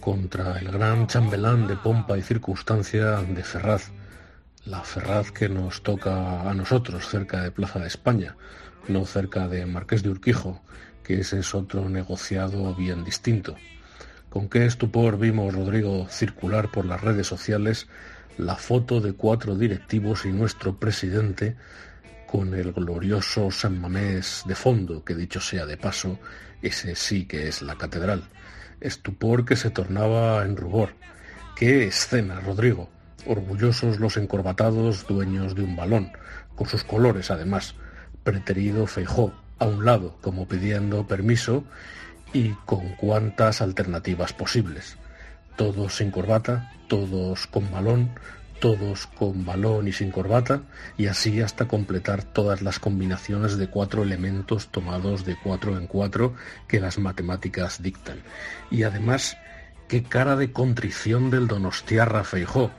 contra el gran chambelán de pompa y circunstancia de Ferraz la Ferraz que nos toca a nosotros cerca de Plaza de España, no cerca de Marqués de Urquijo, que ese es otro negociado bien distinto. Con qué estupor vimos, Rodrigo, circular por las redes sociales la foto de cuatro directivos y nuestro presidente con el glorioso San Mamés de fondo, que dicho sea de paso, ese sí que es la catedral. Estupor que se tornaba en rubor. ¡Qué escena, Rodrigo! Orgullosos los encorbatados dueños de un balón, con sus colores además, preterido Feijó, a un lado, como pidiendo permiso, y con cuantas alternativas posibles. Todos sin corbata, todos con balón, todos con balón y sin corbata, y así hasta completar todas las combinaciones de cuatro elementos tomados de cuatro en cuatro que las matemáticas dictan. Y además, qué cara de contrición del Donostiarra Feijó,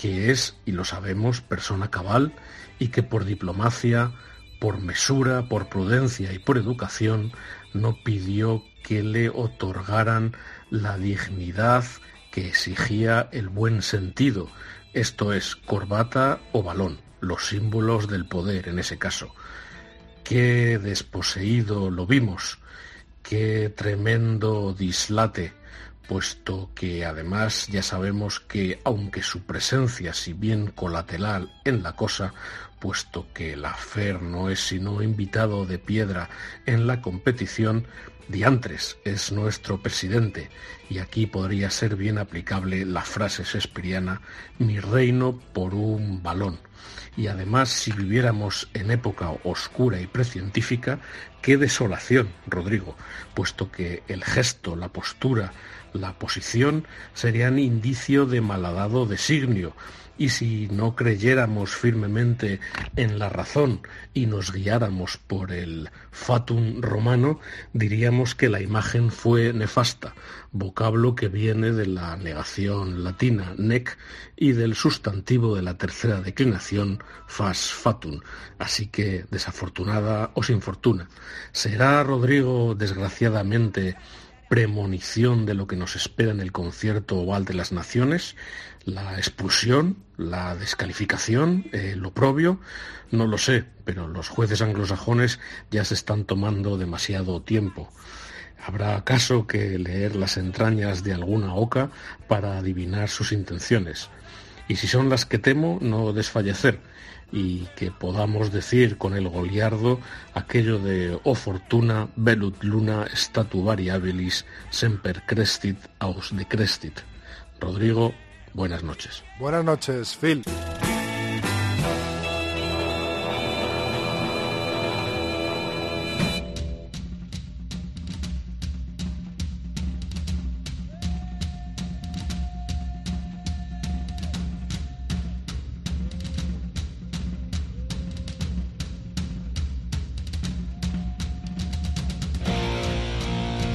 que es, y lo sabemos, persona cabal y que por diplomacia, por mesura, por prudencia y por educación no pidió que le otorgaran la dignidad que exigía el buen sentido, esto es, corbata o balón, los símbolos del poder en ese caso. Qué desposeído lo vimos, qué tremendo dislate puesto que además ya sabemos que aunque su presencia, si bien colateral en la cosa, puesto que la FER no es sino invitado de piedra en la competición, Diantres es nuestro presidente, y aquí podría ser bien aplicable la frase shakespeariana mi reino por un balón. Y además, si viviéramos en época oscura y precientífica, qué desolación, Rodrigo, puesto que el gesto, la postura, la posición serían indicio de malhadado designio, y si no creyéramos firmemente en la razón y nos guiáramos por el fatum romano, diríamos que la imagen fue nefasta, vocablo que viene de la negación latina nec y del sustantivo de la tercera declinación fas fatum. Así que desafortunada o sin fortuna. ¿Será Rodrigo desgraciadamente premonición de lo que nos espera en el concierto oval de las naciones, la expulsión, la descalificación, eh, lo propio, no lo sé, pero los jueces anglosajones ya se están tomando demasiado tiempo. ¿Habrá acaso que leer las entrañas de alguna oca para adivinar sus intenciones? Y si son las que temo, no desfallecer y que podamos decir con el goliardo aquello de o oh fortuna velut luna statu variabilis semper crestit aus decrestit. Rodrigo, buenas noches. Buenas noches, Phil.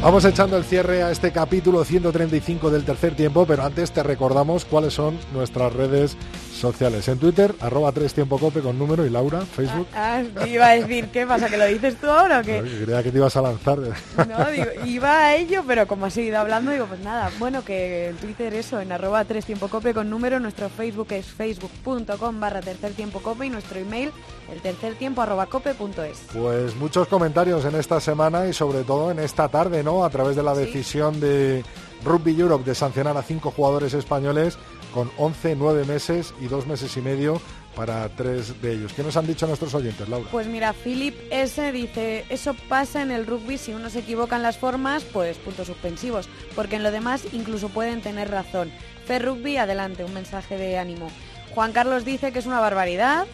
Vamos echando el cierre a este capítulo 135 del tercer tiempo, pero antes te recordamos cuáles son nuestras redes sociales. En Twitter, arroba tres tiempo cope con número y Laura, Facebook. Ah, ah iba a decir, ¿qué pasa? ¿Que lo dices tú ahora o qué? creía que te ibas a lanzar. No, digo, iba a ello, pero como has seguido hablando, digo, pues nada, bueno, que en Twitter eso, en arroba tres tiempo cope con número, nuestro Facebook es facebook.com barra tercer tiempo cope y nuestro email el tercer tiempo arroba cope.es. Pues muchos comentarios en esta semana y sobre todo en esta tarde, ¿no? A través de la decisión de Rugby Europe de sancionar a cinco jugadores españoles con 11, 9 meses y 2 meses y medio para tres de ellos. ¿Qué nos han dicho nuestros oyentes, Laura? Pues mira, Philip S. dice, eso pasa en el rugby, si uno se equivoca en las formas, pues puntos suspensivos, porque en lo demás incluso pueden tener razón. Fer Rugby, adelante, un mensaje de ánimo. Juan Carlos dice que es una barbaridad.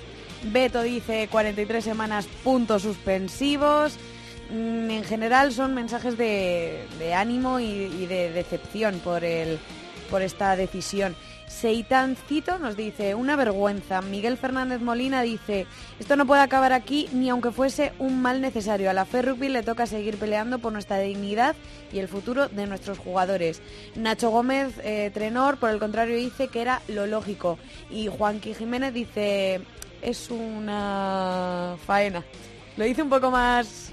Beto dice 43 semanas, puntos suspensivos. Mm, en general son mensajes de, ánimo y, de decepción por, el, por esta decisión. Seitancito nos dice, una vergüenza. Miguel Fernández Molina dice, esto no puede acabar aquí ni aunque fuese un mal necesario. A la Fe Rugby le toca seguir peleando por nuestra dignidad y el futuro de nuestros jugadores. Nacho Gómez, eh, Trenor, por el contrario, dice que era lo lógico. Y Juanqui Jiménez dice, es una faena. Lo hice un poco más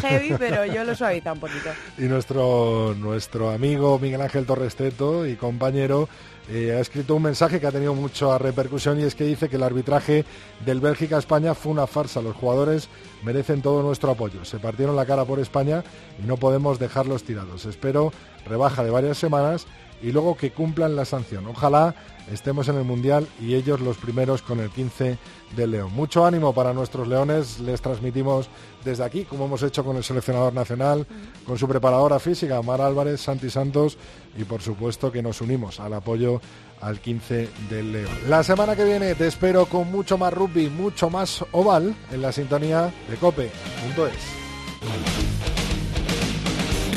heavy, pero yo lo suaviza un poquito. Y nuestro, nuestro amigo Miguel Ángel Torresteto y compañero eh, ha escrito un mensaje que ha tenido mucha repercusión y es que dice que el arbitraje del Bélgica-España fue una farsa. Los jugadores merecen todo nuestro apoyo. Se partieron la cara por España y no podemos dejarlos tirados. Espero rebaja de varias semanas y luego que cumplan la sanción. Ojalá estemos en el Mundial y ellos los primeros con el 15 de León. Mucho ánimo para nuestros leones, les transmitimos desde aquí, como hemos hecho con el seleccionador nacional, con su preparadora física, Mar Álvarez, Santi Santos, y por supuesto que nos unimos al apoyo al 15 del León. La semana que viene te espero con mucho más rugby, mucho más oval en la sintonía de cope.es.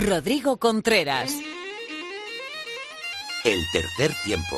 Rodrigo Contreras. El tercer tiempo.